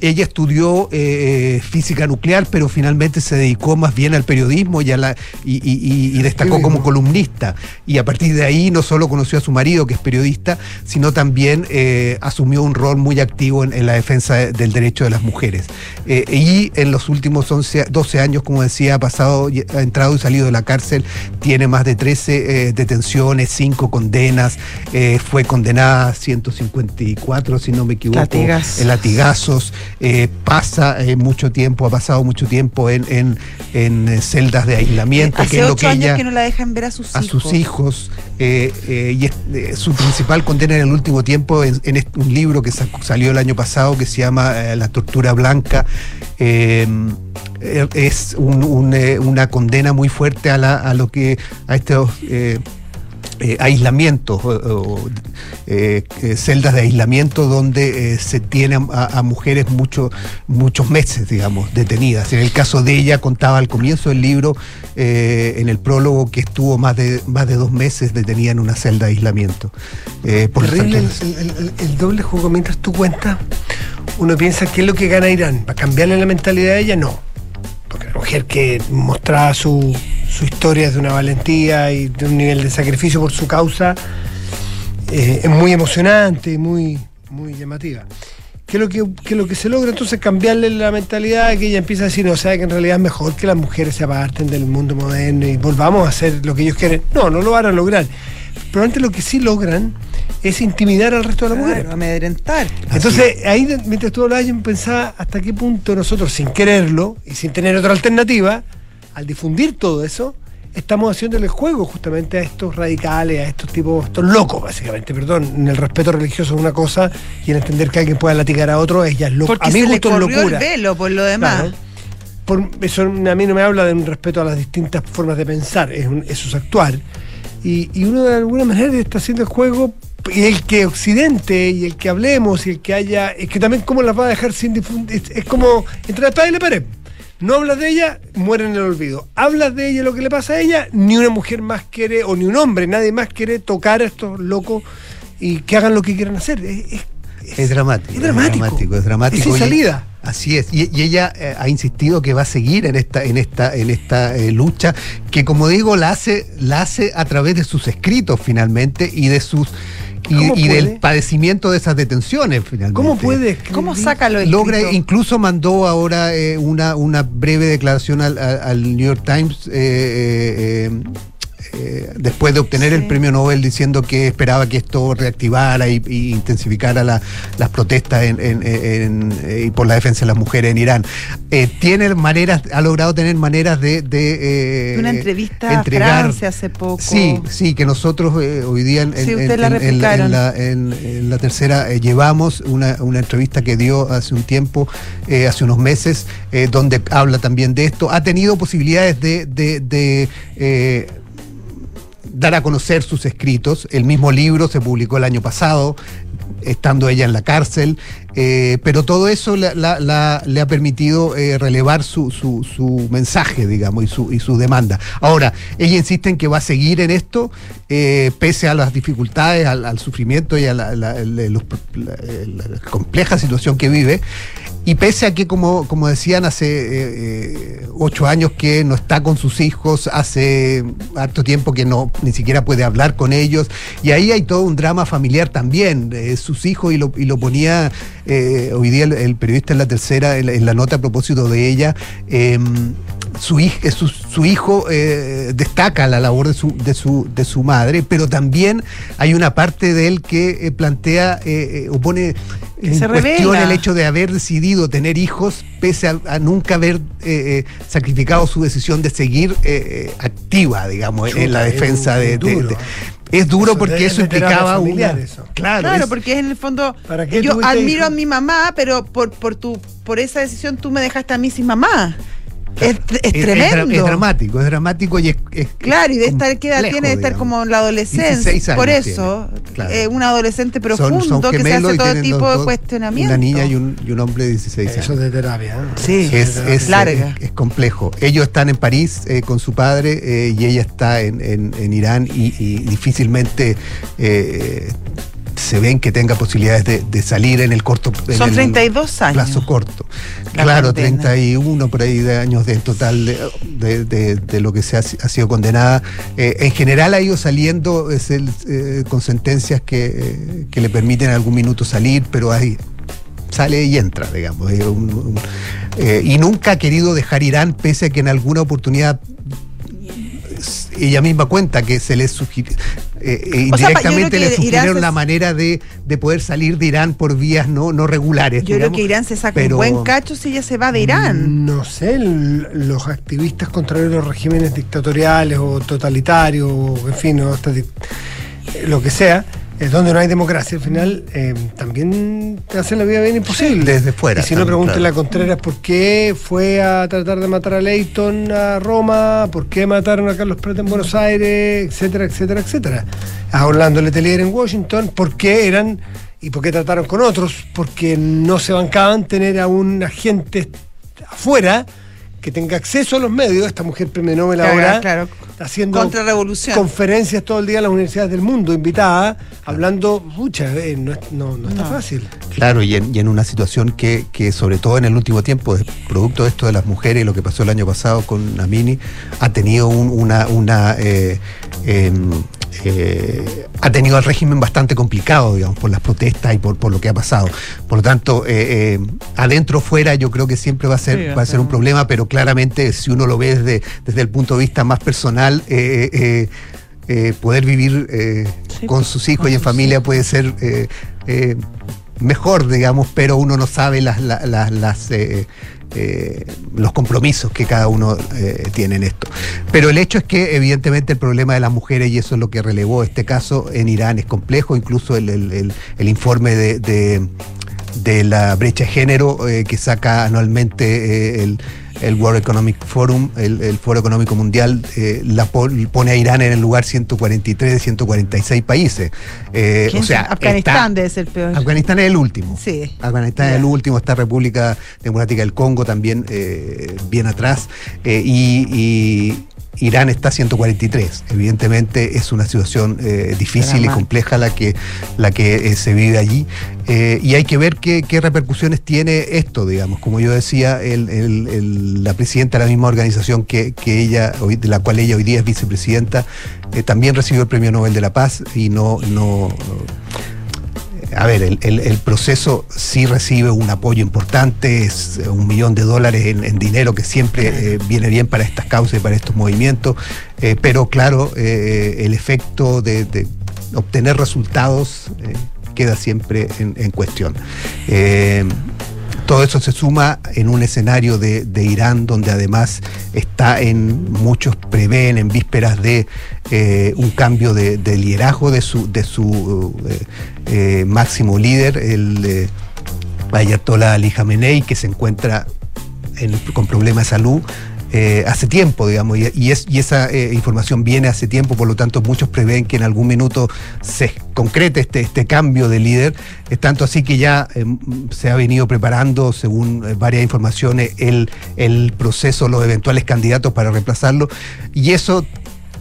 Eh, ella estudió eh, física nuclear, pero finalmente se dedicó más bien al periodismo y, a la- y- y- y- y destacó como columnista. Y a partir de ahí no solo conoció a su marido, que es periodista, sino también eh, asumió un rol muy activo en, en la defensa de- del derecho de las mujeres. Eh, y en los últimos 11, 12 años, como decía, ha pasado, ha entrado y salido de la cárcel, tiene más de 13 eh, detenciones, 5 condenas, eh, fue condenada a 154, si no me equivoco, Latigazos. en latigazos, eh, pasa eh, mucho tiempo, ha pasado mucho tiempo en, en- en, eh, celdas de aislamiento, que Hace es lo que años ella que no la dejan ver a sus a hijos. sus hijos y es- su principal condena en el último tiempo en, en este- un libro que sa- salió el año pasado que se llama La tortura blanca eh, eh, es un- un, eh, una condena muy fuerte a, la, a lo que a estos eh, eh, aislamientos, eh, eh, celdas de aislamiento donde eh, se tiene a, a mujeres mucho, muchos meses, digamos, detenidas. En el caso de ella contaba al comienzo del libro, en el prólogo, que estuvo más de, más de dos meses detenida en una celda de aislamiento. Por Terrible el, tanto, el- el- el doble juego. Mientras tú cuentas, uno piensa qué es lo que gana Irán. ¿Para cambiarle la mentalidad a ella? No. Porque la mujer que mostraba su, su historia de una valentía y de un nivel de sacrificio por su causa eh, es muy emocionante y muy, muy llamativa. ¿Qué es, lo que, qué es lo que se logra entonces cambiarle la mentalidad que ella empieza a decir, no, o sea, que en realidad es mejor que las mujeres se aparten del mundo moderno y volvamos a hacer lo que ellos quieren? No, no lo van a lograr. Pero antes lo que sí logran es intimidar al resto de las mujeres. Claro, amedrentar. Entonces, ahí mientras tú hablabas, yo pensaba hasta qué punto nosotros, sin quererlo y sin tener otra alternativa, al difundir todo eso, estamos haciéndole el juego justamente a estos radicales, a estos tipos, estos locos, básicamente, perdón. El respeto religioso es una cosa y el entender que alguien pueda latigar a otro es ya loco. Porque A mí se me le gusta en corrió locura. el velo por lo demás. Claro. Por- eso a mí no me habla de un respeto a las distintas formas de pensar, es un- eso es actuar. Y, y uno de alguna manera está haciendo el juego, y el que Occidente, y el que hablemos, y el que haya, es que también cómo las va a dejar sin difundir, es, es como entre la espada y la pared. No hablas de ella, muere en el olvido. Hablas de ella, lo que le pasa a ella, ni una mujer más quiere, o ni un hombre, nadie más quiere tocar a estos locos y que hagan lo que quieran hacer. Es, es- Es dramático. Es dramático. Es dramático. Es sin Y- salida. Así es. Y, y ella eh, ha insistido que va a seguir en esta, en esta, en esta eh, lucha, que como digo, la hace, la hace a través de sus escritos finalmente y de sus ¿Cómo y, del padecimiento de esas detenciones finalmente. ¿Cómo puede escribir? ¿Cómo saca lo Logra, escrito? incluso mandó ahora eh, una, una breve declaración al, al- al New York Times eh, eh, eh, después de obtener el premio Nobel diciendo que esperaba que esto reactivara y, y intensificara la- las protestas en- en- en- eh, y por la defensa de las mujeres en Irán. Eh, tiene maneras, ha logrado tener maneras de, de, eh, Una entrevista a entregar Francia hace poco. Sí, sí, que nosotros hoy día en, Sí, la en- tercera llevamos una, una entrevista que dio hace un tiempo, hace unos meses, donde habla también de esto. Ha tenido posibilidades de, de- de, dar a conocer sus escritos. El mismo libro se publicó el año pasado, estando ella en la cárcel, eh, pero todo eso la- la- la- le ha permitido eh, relevar su, su- su mensaje, digamos, y su, y su demanda. Ahora, ella insiste en que va a seguir en esto, eh, pese a las dificultades, al, sufrimiento y a la, la- compleja situación que vive. Y pese a que, como, como decían hace ocho años que no está con sus hijos, hace harto tiempo que no ni siquiera puede hablar con ellos, y ahí hay todo un drama familiar también. Sus hijos, y lo, y lo ponía eh, hoy día el, el periodista en la tercera, en la, en la nota a propósito de ella, eh, su, hij- eh, su, su hijo eh, destaca la labor de su, de, su, de su madre, pero también hay una parte de él que eh, plantea eh, o pone en se cuestión revela. el hecho de haber decidido tener hijos pese a, a nunca haber sacrificado su decisión de seguir activa, digamos, en la defensa de- es duro Eso porque eso implicaba familiar, una eso. claro, Claro, es- porque en el fondo ¿Para qué yo admiro a mi mamá, pero por por tu por esa decisión tú me dejaste a mí sin mamá. Es, es tremendo. es dramático, es dramático y es, es- Claro, y de es estar, ¿qué edad tiene? De estar digamos. como en la adolescencia. 16 años Por eso, tiene, claro. eh, un adolescente profundo son que se hace todo tipo dos- de cuestionamiento. Una niña y un, y un hombre de 16 años. Eso es de terapia. ¿eh? Sí. es, es- Larga. es- es complejo. Ellos están en París eh, con su padre eh, y ella está en, en- en Irán y, y difícilmente eh, se ven que tenga posibilidades de, de salir en el corto Son el 32 años. plazo corto. La claro, condena. 31 por ahí de años de en total de, de- de- de lo que se ha, ha sido condenada. Eh, en general ha ido saliendo es el, eh, con sentencias que, eh, que le permiten algún minuto salir, pero hay sale y entra, digamos. eh, un- un- eh, y nunca ha querido dejar Irán, pese a que en alguna oportunidad ella misma cuenta que se le sugirió. eh, yo indirectamente le sugirieron Irán se- la manera de, de poder salir de Irán por vías no, no regulares. Yo creo que Irán se saca pero- un buen cacho si ella se va de Irán. No sé, el- los activistas contra los regímenes dictatoriales o totalitarios, o en fin, o hasta di- eh, lo que sea, es donde no hay democracia, al final eh, también te hacen la vida bien imposible. Desde fuera Y si no, pregúntenle claro. a Contreras por qué fue a tratar de matar a Leighton a Roma, por qué mataron a Carlos Prat en Buenos Aires, etcétera, etcétera, etcétera. A Orlando Letelier en Washington, por qué eran y por qué trataron con otros, porque no se bancaban tener a un agente afuera que tenga acceso a los medios, esta mujer premio Nobel Claro, ahora, claro. haciendo Contrarrevolución. conferencias todo el día en las universidades del mundo, invitada, hablando, pucha, eh, no, no, no está No. fácil. Claro, y en, y en una situación que, que sobre todo en el último tiempo, producto de esto de las mujeres y lo que pasó el año pasado con Amini, ha tenido un- una, una eh, em, eh, ha tenido al régimen bastante complicado, digamos, por las protestas y por, por lo que ha pasado. Por lo tanto, eh, eh, adentro o fuera, yo creo que siempre va a ser, Sí, va a ser un problema, pero claramente si uno lo ve desde, desde el punto de vista más personal, poder vivir Sí, con sus hijos con y en familia puede ser mejor, digamos, pero uno no sabe las, la- la- las, eh, eh, los compromisos que cada uno eh, tiene en esto. Pero el hecho es que evidentemente el problema de las mujeres, y eso es lo que relevó este caso en Irán, es complejo, incluso el, el- informe de, de- la brecha de género eh, que saca anualmente el, el World Economic Forum, el, el Foro Económico Mundial, eh, la po- pone a Irán en el lugar 143 de 146 países. Eh, ¿Quién o sea? Afganistán está- debe ser peor. Afganistán es el último. Sí. Afganistán es el último, está República Democrática del Congo también eh, bien atrás. y, y Irán está 143. Evidentemente es una situación eh, difícil y compleja la que, la que eh, se vive allí. Eh, y hay que ver qué, qué repercusiones tiene esto, digamos. Como yo decía, el- el- el- la presidenta de la misma organización que, que ella, hoy- de la cual ella hoy día es vicepresidenta, también recibió el Premio Nobel de la Paz y no, no a ver, el, proceso sí recibe un apoyo importante, es un millón de dólares en, dinero que siempre eh, viene bien para estas causas y para estos movimientos, eh, pero claro, eh, el efecto de, obtener resultados eh, queda siempre en cuestión. Todo eso se suma en un escenario de, Irán donde además está en, muchos prevén en vísperas de eh, un cambio de, de liderazgo de su, eh, eh, máximo líder, el Ayatollah Ali Khamenei, que se encuentra en- con problemas de salud. Eh, hace tiempo, digamos, y, y es, y esa eh, información viene hace tiempo, por lo tanto muchos prevén que en algún minuto se concrete este, este cambio de líder, es tanto así que ya eh, se ha venido preparando, según varias informaciones, el proceso, los eventuales candidatos para reemplazarlo, y eso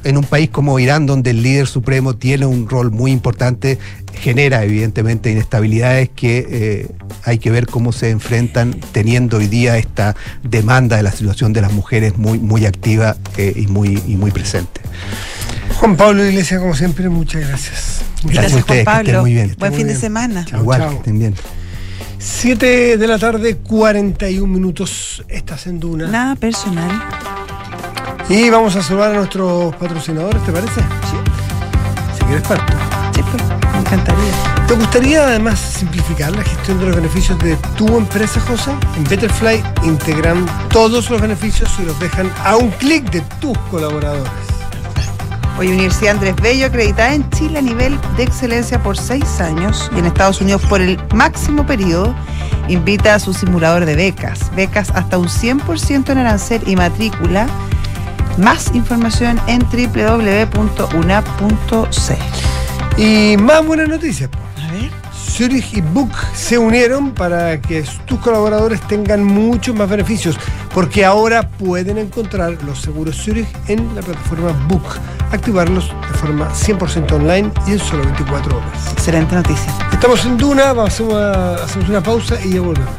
en un país como Irán, donde el líder supremo tiene un rol muy importante, genera evidentemente inestabilidades que eh, hay que ver cómo se enfrentan teniendo hoy día esta demanda de la situación de las mujeres muy, muy activa eh, y, muy, y muy presente. Juan Pablo Iglesias, como siempre, muchas gracias. Gracias, a ustedes, Juan que estén Pablo. muy bien. Buen Muy fin de semana. Chao, Igual, que estén bien. 7 de la tarde, 41 minutos. Estás en Duna. Nada personal. Y vamos a saludar a nuestros patrocinadores, ¿te parece? Sí. Si quieres parto. Sí, pues, encantaría. ¿Te gustaría además simplificar la gestión de los beneficios de tu empresa, José? En Betterfly integran todos los beneficios y los dejan a un clic de tus colaboradores. Hoy Universidad Andrés Bello, acreditada en Chile a nivel de excelencia por seis años y en Estados Unidos por el máximo periodo, invita a su simulador de becas. Becas hasta un 100% en arancel y matrícula. Más información en www.unap.c. Y más buenas noticias. A ver. Zurich y Book se unieron para que tus colaboradores tengan muchos más beneficios, porque ahora pueden encontrar los seguros Zurich en la plataforma Book, activarlos de forma 100% online y en solo 24 horas. Excelente noticia. Estamos en Duna, vamos a- hacemos una pausa y ya volvemos.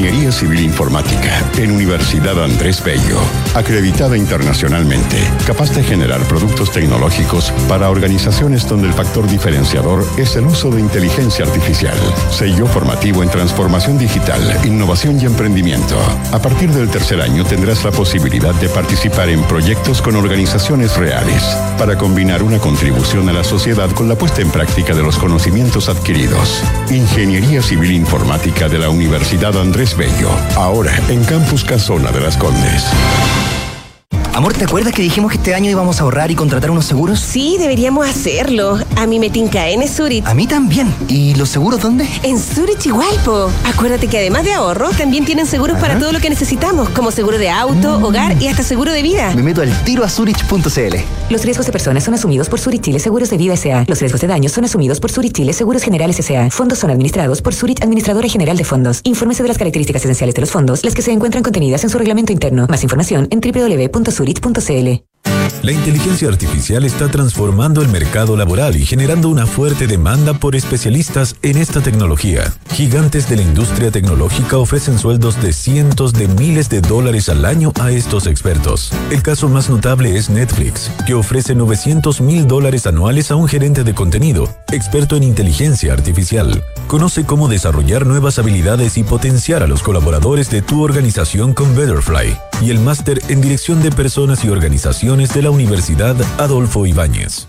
Ingeniería Civil Informática en Universidad Andrés Bello. Acreditada internacionalmente, capaz de generar productos tecnológicos para organizaciones donde el factor diferenciador es el uso de inteligencia artificial. Sello formativo en transformación digital, innovación y emprendimiento. A partir del tercer año tendrás la posibilidad de participar en proyectos con organizaciones reales para combinar una contribución a la sociedad con la puesta en práctica de los conocimientos adquiridos. Ingeniería Civil Informática de la Universidad Andrés Bello. Ahora en Campus Casona de las Condes. Amor, ¿te acuerdas que dijimos que este año íbamos a ahorrar y contratar unos seguros? Sí, deberíamos hacerlo. A mí me tinca en Zurich. A mí también. ¿Y los seguros dónde? En Zurich igual, po. Acuérdate que además de ahorro, también tienen seguros para todo lo que necesitamos, como seguro de auto, hogar y hasta seguro de vida. Me meto al tiro a zurich.cl. Los riesgos de personas son asumidos por Zurich Chile Seguros de Vida S.A. Los riesgos de daños son asumidos por Zurich Chile Seguros Generales S.A. Fondos son administrados por Zurich Administradora General de Fondos. Infórmese de las características esenciales de los fondos, las que se encuentran contenidas en su reglamento interno. Más información en www.zurich.cl. La inteligencia artificial está transformando el mercado laboral y generando una fuerte demanda por especialistas en esta tecnología. Gigantes de la industria tecnológica ofrecen sueldos de cientos de miles de dólares al año a estos expertos. El caso más notable es Netflix, que ofrece 900 mil dólares anuales a un gerente de contenido, experto en inteligencia artificial. Conoce cómo desarrollar nuevas habilidades y potenciar a los colaboradores de tu organización con Betterfly y el máster en Dirección de Personas y Organizaciones de la Universidad Adolfo Ibáñez.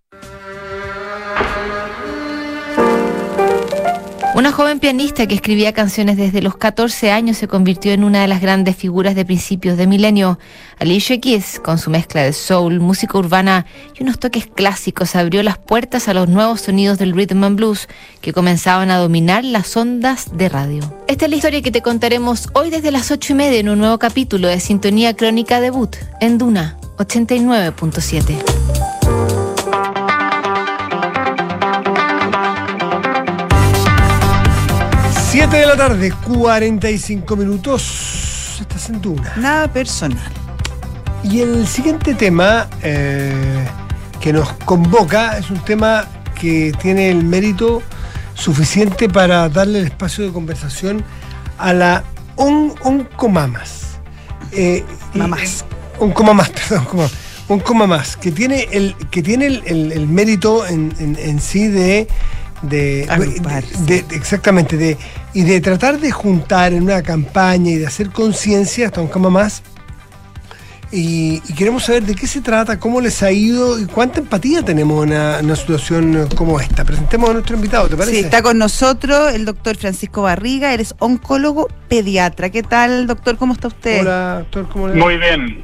Una joven pianista que escribía canciones desde los 14 años se convirtió en una de las grandes figuras de principios de milenio. Alicia Keys, con su mezcla de soul, música urbana y unos toques clásicos, abrió las puertas a los nuevos sonidos del rhythm and blues que comenzaban a dominar las ondas de radio. Esta es la historia que te contaremos hoy desde las 8 y media en un nuevo capítulo de Sintonía Crónica Debut en Duna 89.7. 7 de la tarde, 45 minutos. Estás en Duna. Nada personal. Y el siguiente tema eh, que nos convoca es un tema que tiene el mérito suficiente para darle el espacio de conversación a la on, oncomamas. Eh, Mamás. Oncomamas, perdón, como- oncomamas, que tiene el, que tiene el, el- el mérito en, en- en sí de. De, Agruparse. de- de- exactamente, de, y de tratar de juntar en una campaña y de hacer conciencia hasta Oncomamas y, y queremos saber de qué se trata, cómo les ha ido y cuánta empatía tenemos en una, en una situación como esta. Presentemos a nuestro invitado, ¿te parece? Sí, está con nosotros el doctor Francisco Barriga, eres oncólogo pediatra. ¿Qué tal, doctor? ¿Cómo está usted? Hola, doctor, ¿cómo le va? Muy bien.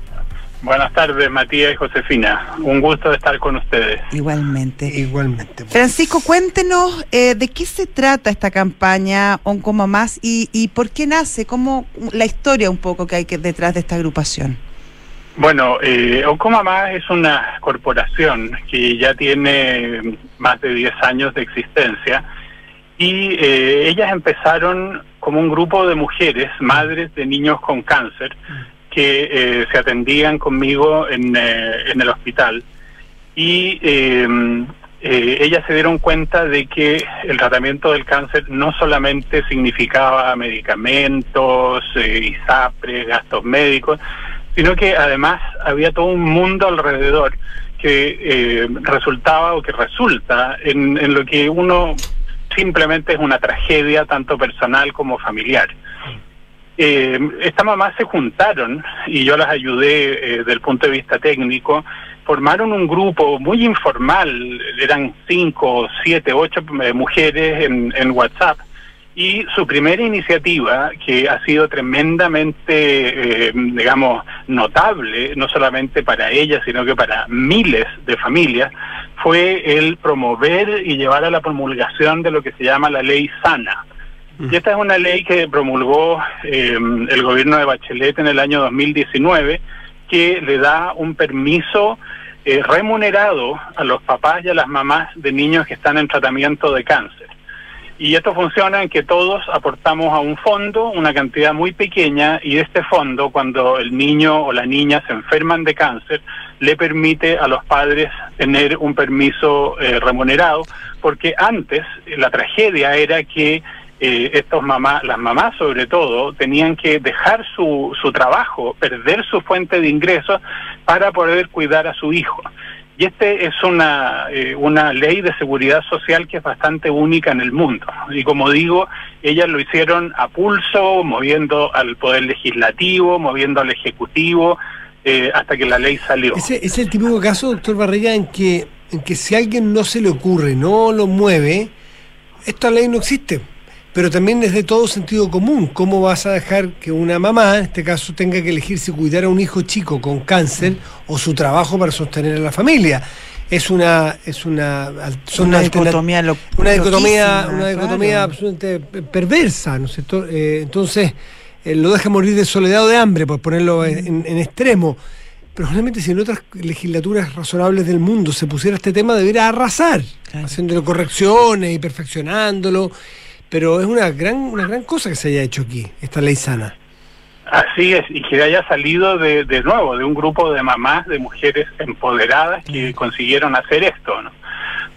Buenas tardes, Matías y Josefina. Un gusto de estar con ustedes. Igualmente. Igualmente. Francisco, cuéntenos eh, de qué se trata esta campaña Oncomamás y, y por qué nace, cómo la historia un poco que hay que detrás de esta agrupación. Bueno, eh, Oncomamá es una corporación que ya tiene más de 10 años de existencia y eh, ellas empezaron como un grupo de mujeres, madres de niños con cáncer, que eh, se atendían conmigo en, eh, en el hospital. Y eh, eh, ellas se dieron cuenta de que el tratamiento del cáncer no solamente significaba medicamentos, eh, ISAPRES, gastos médicos, sino que además había todo un mundo alrededor que resultaba o que resulta en, en lo que uno simplemente es una tragedia tanto personal como familiar. Eh, estas mamás se juntaron y yo las ayudé eh, desde el punto de vista técnico. Formaron un grupo muy informal, eran cinco, siete, ocho eh, mujeres en, WhatsApp. Y su primera iniciativa, que ha sido tremendamente, eh, digamos, notable, no solamente para ellas, sino que para miles de familias, fue el promover y llevar a la promulgación de lo que se llama la ley sana. Y esta es una ley que promulgó eh, el gobierno de Bachelet en el año 2019, que le da un permiso eh, remunerado a los papás y a las mamás de niños que están en tratamiento de cáncer. Y esto funciona en que todos aportamos a un fondo una cantidad muy pequeña y este fondo, cuando el niño o la niña se enferman de cáncer, le permite a los padres tener un permiso eh, remunerado, porque antes la tragedia era que eh, estos mamás, las mamás sobre todo, tenían que dejar su, su trabajo, perder su fuente de ingresos para poder cuidar a su hijo. Y este es una, eh, una ley de seguridad social que es bastante única en el mundo. Y como digo, ellas lo hicieron a pulso, moviendo al Poder Legislativo, moviendo al Ejecutivo, eh, hasta que la ley salió. Es el típico caso, doctor Barriga, en que, en que si a alguien no se le ocurre, no lo mueve, esta ley no existe. Pero también es de todo sentido común. ¿Cómo vas a dejar que una mamá, en este caso, tenga que elegir si cuidar a un hijo chico con cáncer o su trabajo para sostener a la familia? Es una, es una, son Una dicotomía lo- una dicotomía, una dicotomía claro. absolutamente perversa, ¿no es cierto? Eh, entonces, eh, lo deja morir de soledad o de hambre, por ponerlo en, extremo. Pero realmente si en otras legislaturas razonables del mundo se pusiera este tema, debería arrasar, haciéndole correcciones y perfeccionándolo. Pero es una gran, una gran cosa que se haya hecho aquí, esta ley sana. Así es, y que haya salido de, de nuevo de un grupo de mamás, de mujeres empoderadas que consiguieron hacer esto, ¿no?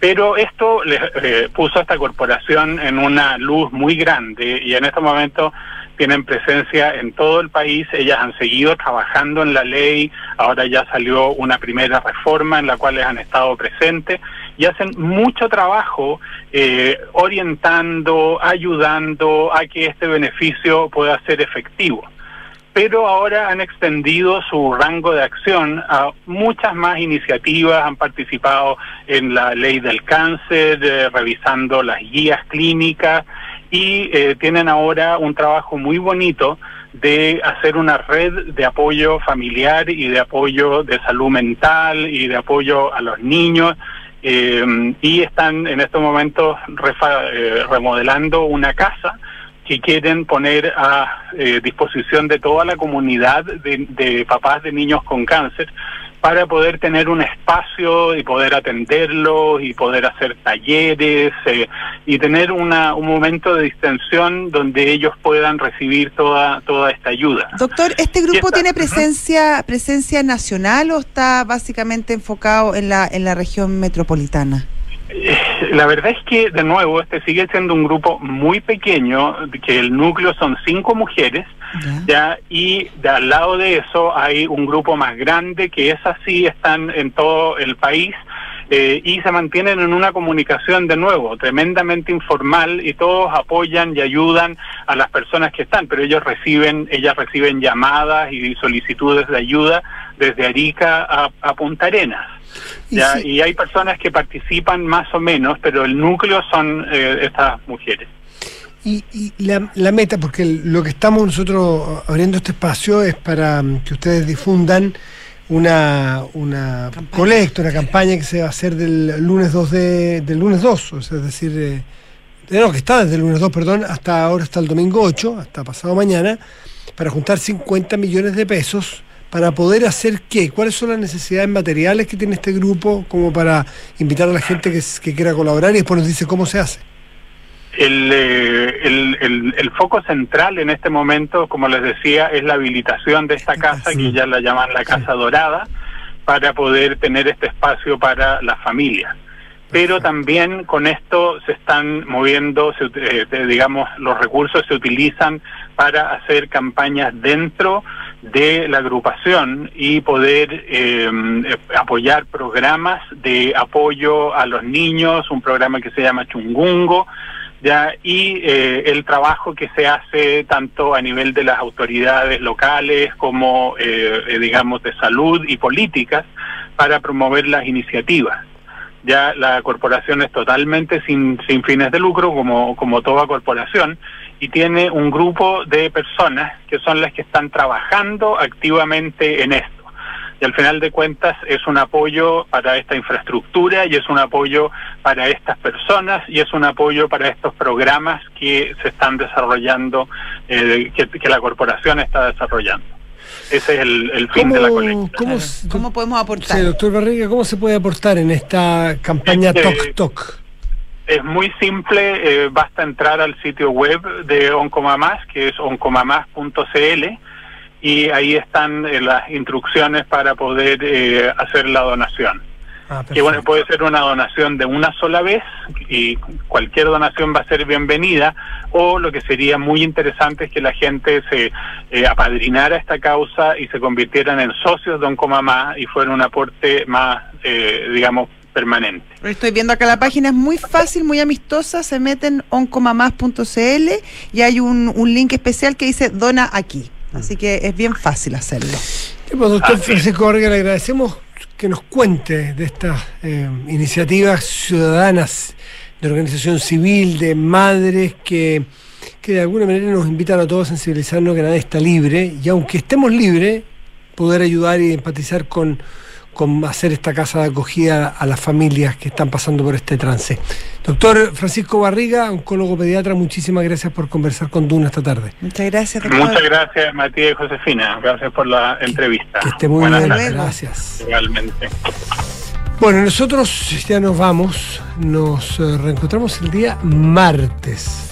Pero esto le eh, puso a esta corporación en una luz muy grande y en este momento tienen presencia en todo el país. Ellas han seguido trabajando en la ley, ahora ya salió una primera reforma en la cual han estado presentes y hacen mucho trabajo eh, orientando, ayudando a que este beneficio pueda ser efectivo pero ahora han extendido su rango de acción a muchas más iniciativas, han participado en la ley del cáncer, eh, revisando las guías clínicas y eh, tienen ahora un trabajo muy bonito de hacer una red de apoyo familiar y de apoyo de salud mental y de apoyo a los niños. Eh, y están en estos momentos eh, remodelando una casa que quieren poner a eh, disposición de toda la comunidad de, de papás de niños con cáncer para poder tener un espacio y poder atenderlos y poder hacer talleres eh, y tener una, un momento de distensión donde ellos puedan recibir toda, toda esta ayuda. Doctor, ¿este grupo esta- tiene presencia presencia nacional o está básicamente enfocado en la en la región metropolitana? La verdad es que, de nuevo, este sigue siendo un grupo muy pequeño, que el núcleo son cinco mujeres, ya y de al lado de eso hay un grupo más grande que es así, están en todo el país eh, y se mantienen en una comunicación de nuevo tremendamente informal y todos apoyan y ayudan a las personas que están, pero ellos reciben, ellas reciben llamadas y solicitudes de ayuda desde Arica a, a Punta Arenas. Ya, y hay personas que participan más o menos, pero el núcleo son eh, estas mujeres. Y, y la, la meta, porque lo que estamos nosotros abriendo este espacio es para mm, que ustedes difundan una, una colecta, una campaña que se va a hacer del lunes 2 de, del lunes 2, o sea, es decir, eh, no, que está desde el lunes 2, perdón, hasta ahora, hasta el domingo 8, hasta pasado mañana, para juntar 50 millones de pesos para poder hacer qué, cuáles son las necesidades materiales que tiene este grupo, como para invitar a la gente que, quiera colaborar y después nos dice cómo se hace. El, eh, el, el, el foco central en este momento, como les decía, es la habilitación de esta casa, que ya la llaman la Casa Dorada, para poder tener este espacio para las familias. Pero también con esto se están moviendo, se eh, digamos, los recursos se utilizan para hacer campañas dentro de la agrupación y poder eh, apoyar programas de apoyo a los niños, un programa que se llama Chungungo, ya y eh, el trabajo que se hace tanto a nivel de las autoridades locales como eh, digamos de salud y políticas para promover las iniciativas. Ya la corporación es totalmente sin, sin fines de lucro como, como toda corporación y tiene un grupo de personas que son las que están trabajando activamente en esto. Y al final de cuentas es un apoyo para esta infraestructura y es un apoyo para estas personas y es un apoyo para estos programas que se están desarrollando, eh, que, que la corporación está desarrollando. Ese es el, el fin de la colecta. ¿Cómo, ¿Cómo podemos aportar? Sí, doctor Barriga, ¿cómo se puede aportar en esta campaña Este, Toc Toc? Es muy simple, eh, basta entrar al sitio web de Oncomamás, que es oncomamás.cl, y ahí están eh, las instrucciones para poder eh, hacer la donación. que bueno, puede ser una donación de una sola vez y cualquier donación va a ser bienvenida o lo que sería muy interesante es que la gente se eh, apadrinara esta causa y se convirtieran en socios de Oncomamá y fuera un aporte más, eh, digamos, permanente. Estoy viendo acá la página, es muy fácil, muy amistosa, se meten oncomamás.cl y hay un, un link especial que dice dona aquí. Así que es bien fácil hacerlo. Sí, pues, doctor Francisco Barriga, le agradecemos que nos cuente de estas eh, iniciativas ciudadanas de organización civil, de madres que, que de alguna manera nos invitan a todos a sensibilizarnos que nadie está libre y aunque estemos libres, poder ayudar y empatizar con, con hacer esta casa de acogida a las familias que están pasando por este trance. Doctor Francisco Barriga, oncólogo pediatra, muchísimas gracias por conversar con Duna esta tarde. Muchas gracias, Muchas gracias, Matías y Josefina. Gracias por la entrevista. Que esté muy Buenas bien, tardes. gracias. Igualmente. Bueno, nosotros ya nos vamos, nos eh, reencontramos el día martes.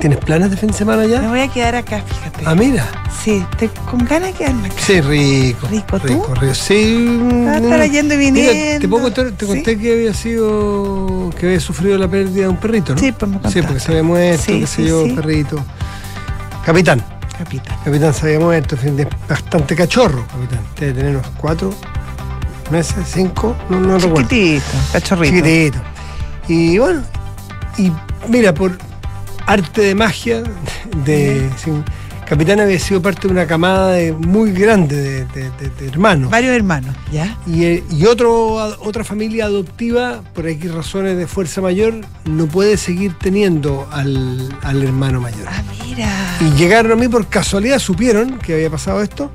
¿Tienes planes de fin de semana ya? Me voy a quedar acá, fíjate. Ah, mira. Sí, estoy con ganas de quedarme acá. Sí, rico. Rico, ¿tú? Rico, rico. Sí. Ah, estar yendo y mira, viniendo. te, puedo contar- te conté que había sido, que había sufrido la pérdida de un perrito, ¿no? Sí, pues me Sí, contaste. porque se había muerto, Sí, qué sé sí, yo, sí. perrito. Capitán. Capitán. Capitán se había muerto, bastante cachorro, capitán. Debe tener unos cuatro meses, cinco, no, no recuerdo. Chiquitito, cachorrito. Chiquitito. Y bueno, y mira, por arte de magia, de, sí, Capitán había sido parte de una camada de- muy grande de, de- de- de hermanos. Varios hermanos, ¿ya? Y, eh, y otro, otra familia adoptiva, por aquí razones de fuerza mayor, no puede seguir teniendo al, al hermano mayor. Ah, mira. Y llegaron a mí por casualidad, supieron que había pasado esto.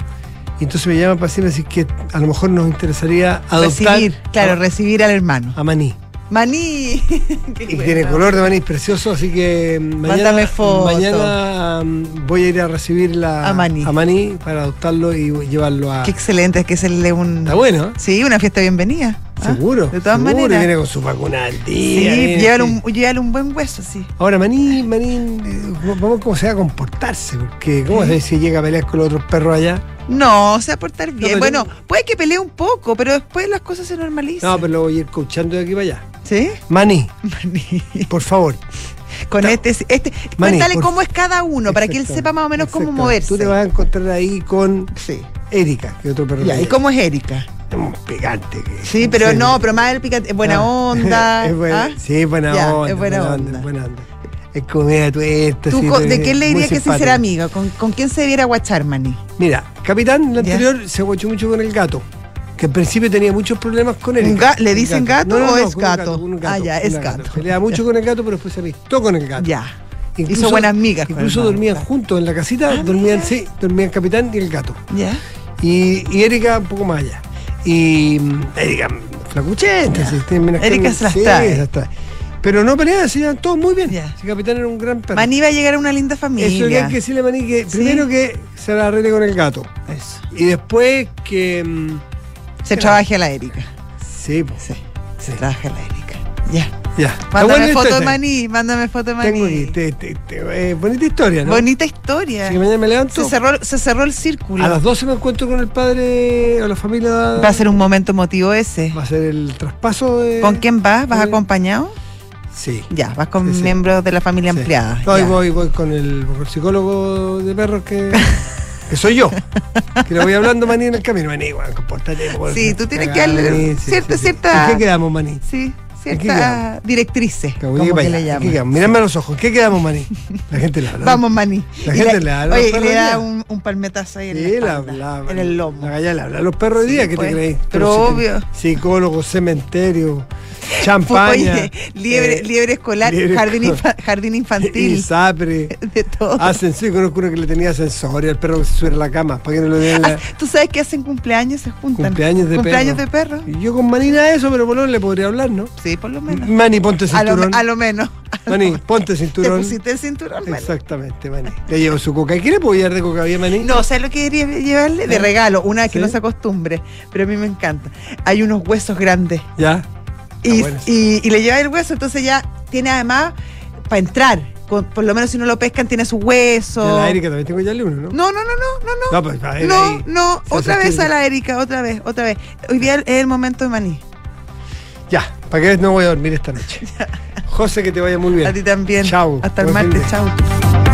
Y entonces me llaman para decirme que a lo mejor nos interesaría adoptar Recibir, claro, a, recibir al hermano. a Maní. Maní. Y tiene color de maní precioso, así que mm, mañana, mañana mm, voy a ir a recibir la, A Maní. para adoptarlo y llevarlo a... Qué excelente, es que hacerle un. Está bueno, ¿eh? Sí, una fiesta bienvenida. ¿Ah? Seguro. De todas seguro, maneras. viene con su vacuna al día. sí. un, buen hueso, sí. Ahora, Maní, Maní, eh, vamos cómo se va a comportarse, porque ¿cómo se si llega a pelear con los otros perros allá? No, se va a portar bien. bueno, puede que pelee un poco, pero después las cosas se normalizan. No, pero lo voy a ir coachando de aquí para allá. ¿Sí? Maní, por favor. Con este, este Maní, cuéntale por- cómo es cada uno, para que él sepa más o menos cómo moverse. Tú te vas a encontrar ahí con Sí. Erika, que es otro perro. Ya, ¿y cómo es Erika? Un picante. Que, Sí, pero no, pero más el picante, es buena Ah. onda. es buena, ¿ah? Sí, es buena Ya, onda. es buena onda. es buena onda. Es comida tuesta. ¿Tú sí, ¿De es quién le muy dirías que se será amiga? ¿Con, con quién se debiera guachar, Mani? Mira, Capitán, el anterior se guachó mucho con el gato. Que en principio tenía muchos problemas con él. ¿Un ga- ¿Le dicen gato o es un gato? Ah, ya, es un gato. Peleaba mucho con el gato, pero después se amistó con el gato. Ya. Hizo buenas migas Incluso gato. dormían juntos en la casita, Ah, dormían, mira. sí, dormían Capitán y el gato. Ya. Y, y Erika un poco más allá. Y Erika, flacuchenta, sí, tiene menos Erika se las Sí, trae. Pero no peleaban, se iban todos muy bien. Ya. Si Capitán era un gran perro. Mani va a llegar a una linda familia. Eso que hay que decirle a Maní que Sí. primero que se la arregle con el gato. Eso. Y después que. mm, Se trabaje a la Erika. Sí, pues. Sí. Se trabaje a la Erika. Ya. Ya. Mándame foto de historia. Mani, mándame foto de Mani. Tengo aquí. te- te- te- eh, bonita historia, ¿no? Bonita historia. Mañana me levanto. Se cerró, se cerró el círculo. A las 12 me encuentro con el padre o la familia. Va a ser un momento emotivo ese. Va a ser el traspaso de. ¿Con quién vas? ¿Vas acompañado? Sí. Ya, vas con Sí, sí. miembros de la familia Sí. ampliada. Ya. voy, voy con el, psicólogo de perros que, que soy yo. Que le voy hablando maní en el camino. Maní, bueno, compórtate. Sí, tú tienes que darle Maní, cierta- cierta- ¿En qué quedamos, maní? Sí, ¿En qué ciertas directrices, como que le ¿En qué llaman. Mírame a los ojos. ¿En qué quedamos, maní? La gente le habla. Vamos, Mani. La Y gente le habla Oye, y le da un, un palmetazo ahí en Sí, la, la, espalda, la- en el lomo. La galla le habla a los perros Sí, día, ¿qué pues. te crees? Pero si te- obvio. Psicólogo, cementerio, champaña. Oye, liebre, eh, liebre escolar, liebre jardín, infa- jardín Y infantil, sapre. de todo. Hacen, sí, conozco uno que le tenía ascensor y el perro que se sube a la cama para que no lo Ah, la... ¿Tú sabes que hacen cumpleaños? Se juntan. Cumpleaños de Cumpleaños perro. de perro. Y yo con Manina eso, pero menos le podría hablar, ¿no? Sí, por lo menos. Mani, ponte A lo, cinturón. a lo menos. A Mani, ponte ¿Te cinturón. pusiste el cinturón, Mani? Exactamente, Mani. Le llevo su coca. ¿Y qué le puedo llevar de coca bien, Mani? No, ¿sabes lo que quería llevarle? De ¿Eh? regalo, una vez que ¿Sí? no se acostumbre, pero a mí me encanta. Hay unos huesos grandes Ya. y, bueno y- y le lleva el hueso, entonces ya tiene además para entrar. con- por lo menos si no lo pescan, tiene su Y hueso. a la Erika también tengo ya el uno, ¿no? No, no, no, no, no, no. No, pues No, no, otra vez a la Erika, otra vez, otra vez. Hoy día es el momento de maní. Ya, para que no voy a dormir esta noche. José, que te vaya muy bien. A ti también. Chao. Hasta el martes, chao.